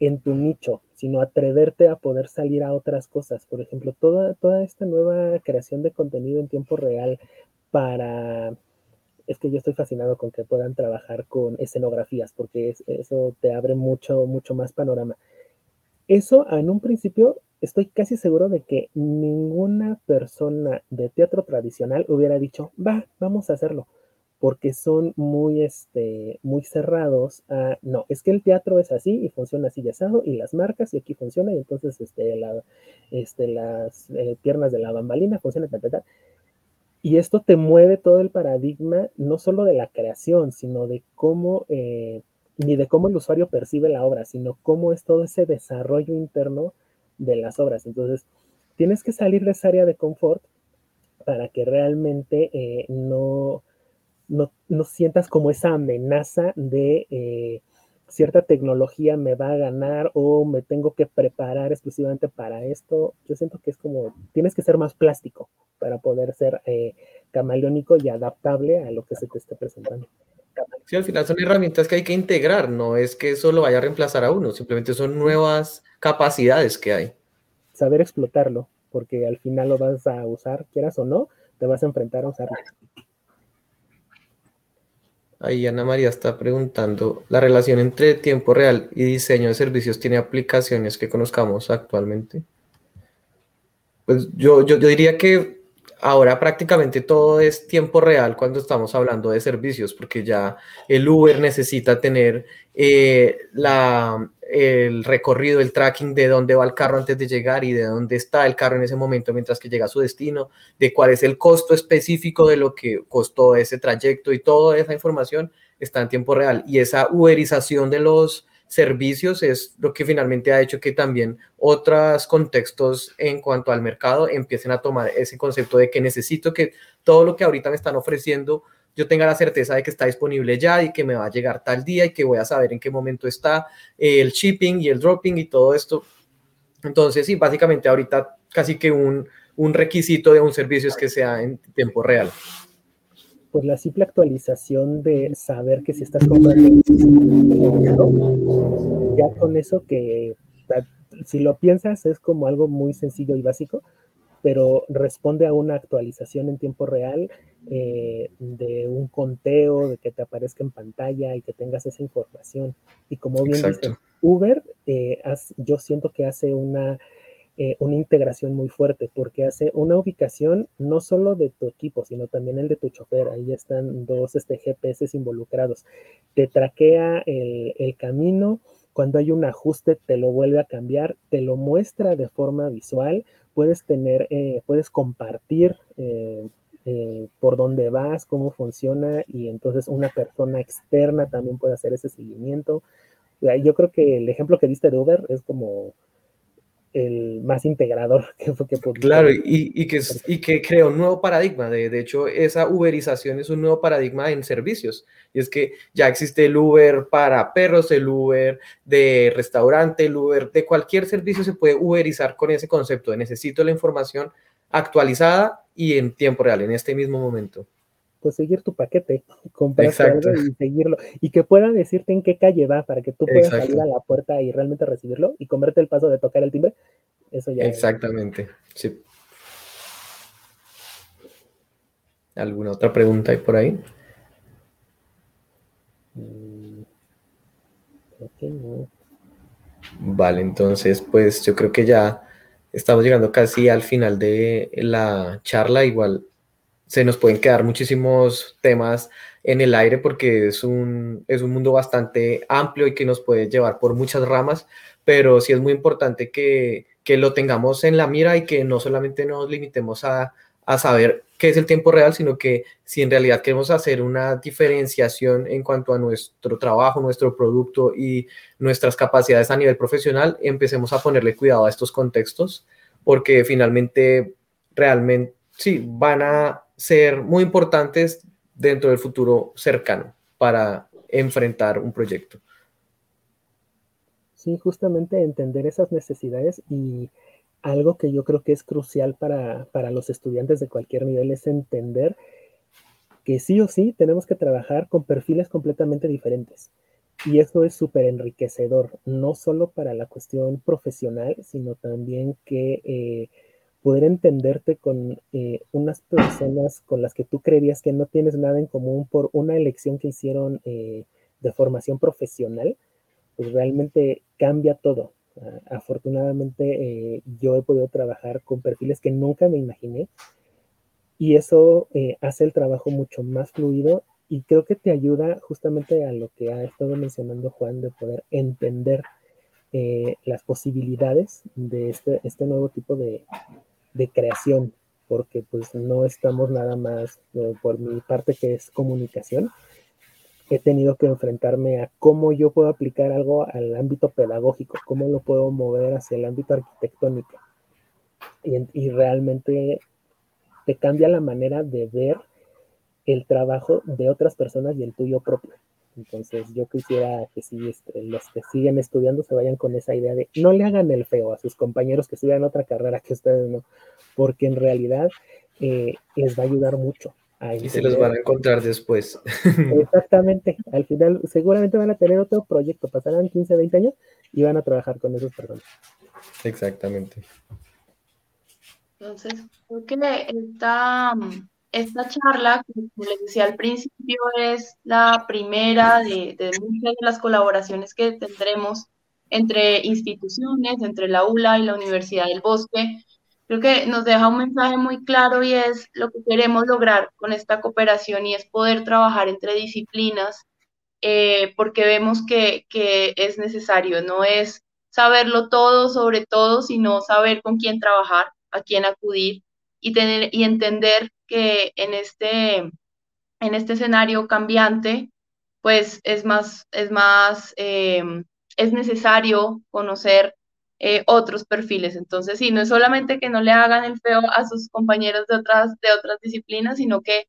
en tu nicho, sino atreverte a poder salir a otras cosas. Por ejemplo, toda, toda esta nueva creación de contenido en tiempo real para... Es que yo estoy fascinado con que puedan trabajar con escenografías, porque eso te abre mucho, mucho más panorama. Eso en un principio estoy casi seguro de que ninguna persona de teatro tradicional hubiera dicho, va, vamos a hacerlo porque son muy, este, muy cerrados a, no, es que el teatro es así y funciona así y asado, y las marcas y aquí funciona, y entonces este, la, este, las eh, piernas de la bambalina funcionan, tal, tal, Y esto te mueve todo el paradigma, no solo de la creación, sino de cómo, eh, ni de cómo el usuario percibe la obra, sino cómo es todo ese desarrollo interno de las obras. Entonces, tienes que salir de esa área de confort para que realmente eh, no, no, sientas como esa amenaza de eh, cierta tecnología me va a ganar o me tengo que preparar exclusivamente para esto. Yo siento que es como, tienes que ser más plástico para poder ser eh, camaleónico y adaptable a lo que se te esté presentando. Sí, al final son herramientas que hay que integrar, no es que eso lo vaya a reemplazar a uno, simplemente son nuevas capacidades que hay. Saber explotarlo, porque al final lo vas a usar, quieras o no, te vas a enfrentar a usarlo. Ahí Ana María está preguntando, ¿la relación entre tiempo real y diseño de servicios tiene aplicaciones que conozcamos actualmente? Pues yo, yo, yo diría que ahora prácticamente todo es tiempo real cuando estamos hablando de servicios, porque ya el Uber necesita tener eh, la, el recorrido, el tracking de dónde va el carro antes de llegar y de dónde está el carro en ese momento mientras que llega a su destino, de cuál es el costo específico de lo que costó ese trayecto y toda esa información está en tiempo real. Y esa uberización de los servicios es lo que finalmente ha hecho que también otros contextos en cuanto al mercado empiecen a tomar ese concepto de que necesito que todo lo que ahorita me están ofreciendo yo tenga la certeza de que está disponible ya y que me va a llegar tal día y que voy a saber en qué momento está el shipping y el dropping y todo esto. Entonces, sí, básicamente ahorita casi que un, un requisito de un servicio es que sea en tiempo real pues la simple actualización de saber que si estás comprando ya con eso que si lo piensas es como algo muy sencillo y básico, pero responde a una actualización en tiempo real eh, de un conteo, de que te aparezca en pantalla y que tengas esa información. Y como bien dice, Uber, eh, yo siento que hace una eh, una integración muy fuerte porque hace una ubicación no solo de tu equipo, sino también el de tu chofer. Ahí están dos este, GPS involucrados. Te traquea el, camino. Cuando hay un ajuste, te lo vuelve a cambiar, te lo muestra de forma visual. Puedes tener, eh, puedes compartir eh, por dónde vas, cómo funciona, y entonces una persona externa también puede hacer ese seguimiento. Yo creo que el ejemplo que diste de Uber es como el más integrador que fue que Claro, y, y, que, y que creó un nuevo paradigma. De, de, hecho, esa uberización es un nuevo paradigma en servicios. Y es que ya existe el Uber para perros, el Uber de restaurante, el Uber de cualquier servicio se puede uberizar con ese concepto de necesito la información actualizada y en tiempo real, en este mismo momento pues seguir tu paquete, comprar algo y seguirlo. Y que pueda decirte en qué calle va para que tú puedas salir a la puerta y realmente recibirlo y comerte el paso de tocar el timbre. Eso ya. Exactamente, sí. ¿Alguna otra pregunta hay por ahí? Mm, vale, entonces pues yo creo que ya estamos llegando casi al final de la charla. Igual se nos pueden quedar muchísimos temas en el aire porque es un, es un mundo bastante amplio y que nos puede llevar por muchas ramas, pero sí es muy importante que, que lo tengamos en la mira y que no solamente nos limitemos a, a saber qué es el tiempo real, sino que si en realidad queremos hacer una diferenciación en cuanto a nuestro trabajo, nuestro producto y nuestras capacidades a nivel profesional, empecemos a ponerle cuidado a estos contextos, porque finalmente realmente sí van a ser muy importantes dentro del futuro cercano para enfrentar un proyecto. Sí, justamente entender esas necesidades y algo que yo creo que es crucial para, para, los estudiantes de cualquier nivel es entender que sí o sí tenemos que trabajar con perfiles completamente diferentes. Y eso es súper enriquecedor, no solo para la cuestión profesional, sino también que eh, poder entenderte con eh, unas personas con las que tú creerías que no tienes nada en común por una elección que hicieron eh, de formación profesional, pues realmente cambia todo. afortunadamente eh, yo he podido trabajar con perfiles que nunca me imaginé y eso hace el trabajo mucho más fluido y creo que te ayuda justamente a lo que ha estado mencionando Juan de poder entender las posibilidades de este, este nuevo tipo de, de creación, porque pues no estamos nada más, eh, por mi parte que es comunicación, he tenido que enfrentarme a cómo yo puedo aplicar algo al ámbito pedagógico, cómo lo puedo mover hacia el ámbito arquitectónico. Y, y realmente te cambia la manera de ver el trabajo de otras personas y el tuyo propio. Entonces yo quisiera que si este, los que siguen estudiando se vayan con esa idea de no le hagan el feo a sus compañeros que estudian otra carrera que ustedes no, porque en realidad eh, les va a ayudar mucho. y se los van a encontrar después. Exactamente, al final seguramente van a tener otro proyecto, pasarán 15, 20 años y van a trabajar con esas personas. Exactamente. Entonces, creo que está esta charla, como les decía al principio, es la primera de, muchas de las colaboraciones que tendremos entre instituciones, entre la ULA y la Universidad del Bosque. Creo que nos deja un mensaje muy claro y es lo que queremos lograr con esta cooperación y es poder trabajar entre disciplinas, eh, porque vemos que, que es necesario, no es saberlo todo sobre todo, sino saber con quién trabajar, a quién acudir y, tener, y entender que en este, en este escenario cambiante, pues es más, es más, eh, es necesario conocer eh, otros perfiles. Entonces, sí, no es solamente que no le hagan el feo a sus compañeros de otras, de otras disciplinas, sino que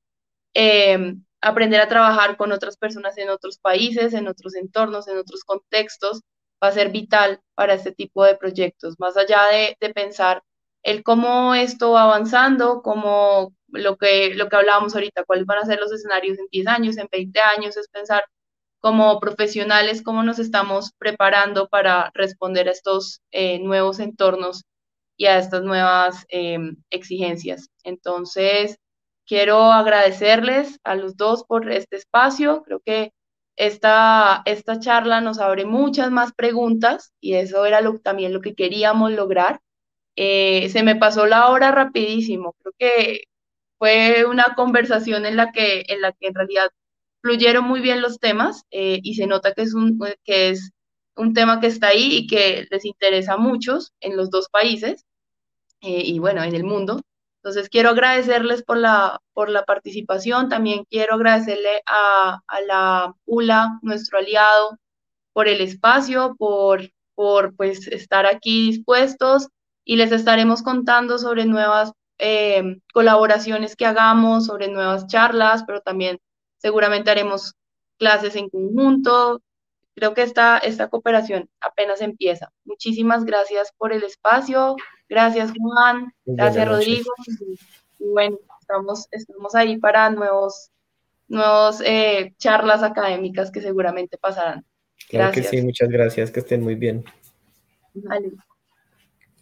eh, aprender a trabajar con otras personas en otros países, en otros entornos, en otros contextos, va a ser vital para este tipo de proyectos, más allá de, de pensar el cómo esto va avanzando, cómo lo que, lo que hablábamos ahorita, cuáles van a ser los escenarios en 10 años, en 20 años, es pensar como profesionales cómo nos estamos preparando para responder a estos eh, nuevos entornos y a estas nuevas em, exigencias. Entonces, quiero agradecerles a los dos por este espacio. Creo que esta, esta charla nos abre muchas más preguntas y eso era también lo que queríamos lograr. Eh, se me pasó la hora rapidísimo. Creo que fue una conversación en la que en, la que en realidad fluyeron muy bien los temas eh, y se nota que es, un, que es un tema que está ahí y que les interesa a muchos en los dos países eh, y bueno, en el mundo. Entonces quiero agradecerles por la, por la participación, también quiero agradecerle a, a la ULA, nuestro aliado, por el espacio, por, por pues estar aquí dispuestos y les estaremos contando sobre nuevas eh, colaboraciones que hagamos, sobre nuevas charlas, pero también seguramente haremos clases en conjunto. Creo que esta, esta cooperación apenas empieza. Muchísimas gracias por el espacio. Gracias, Juan. Gracias, Rodrigo. Y, bueno, estamos, estamos ahí para nuevos, nuevos eh, charlas académicas que seguramente pasarán. Claro que sí, muchas gracias, que estén muy bien. Vale.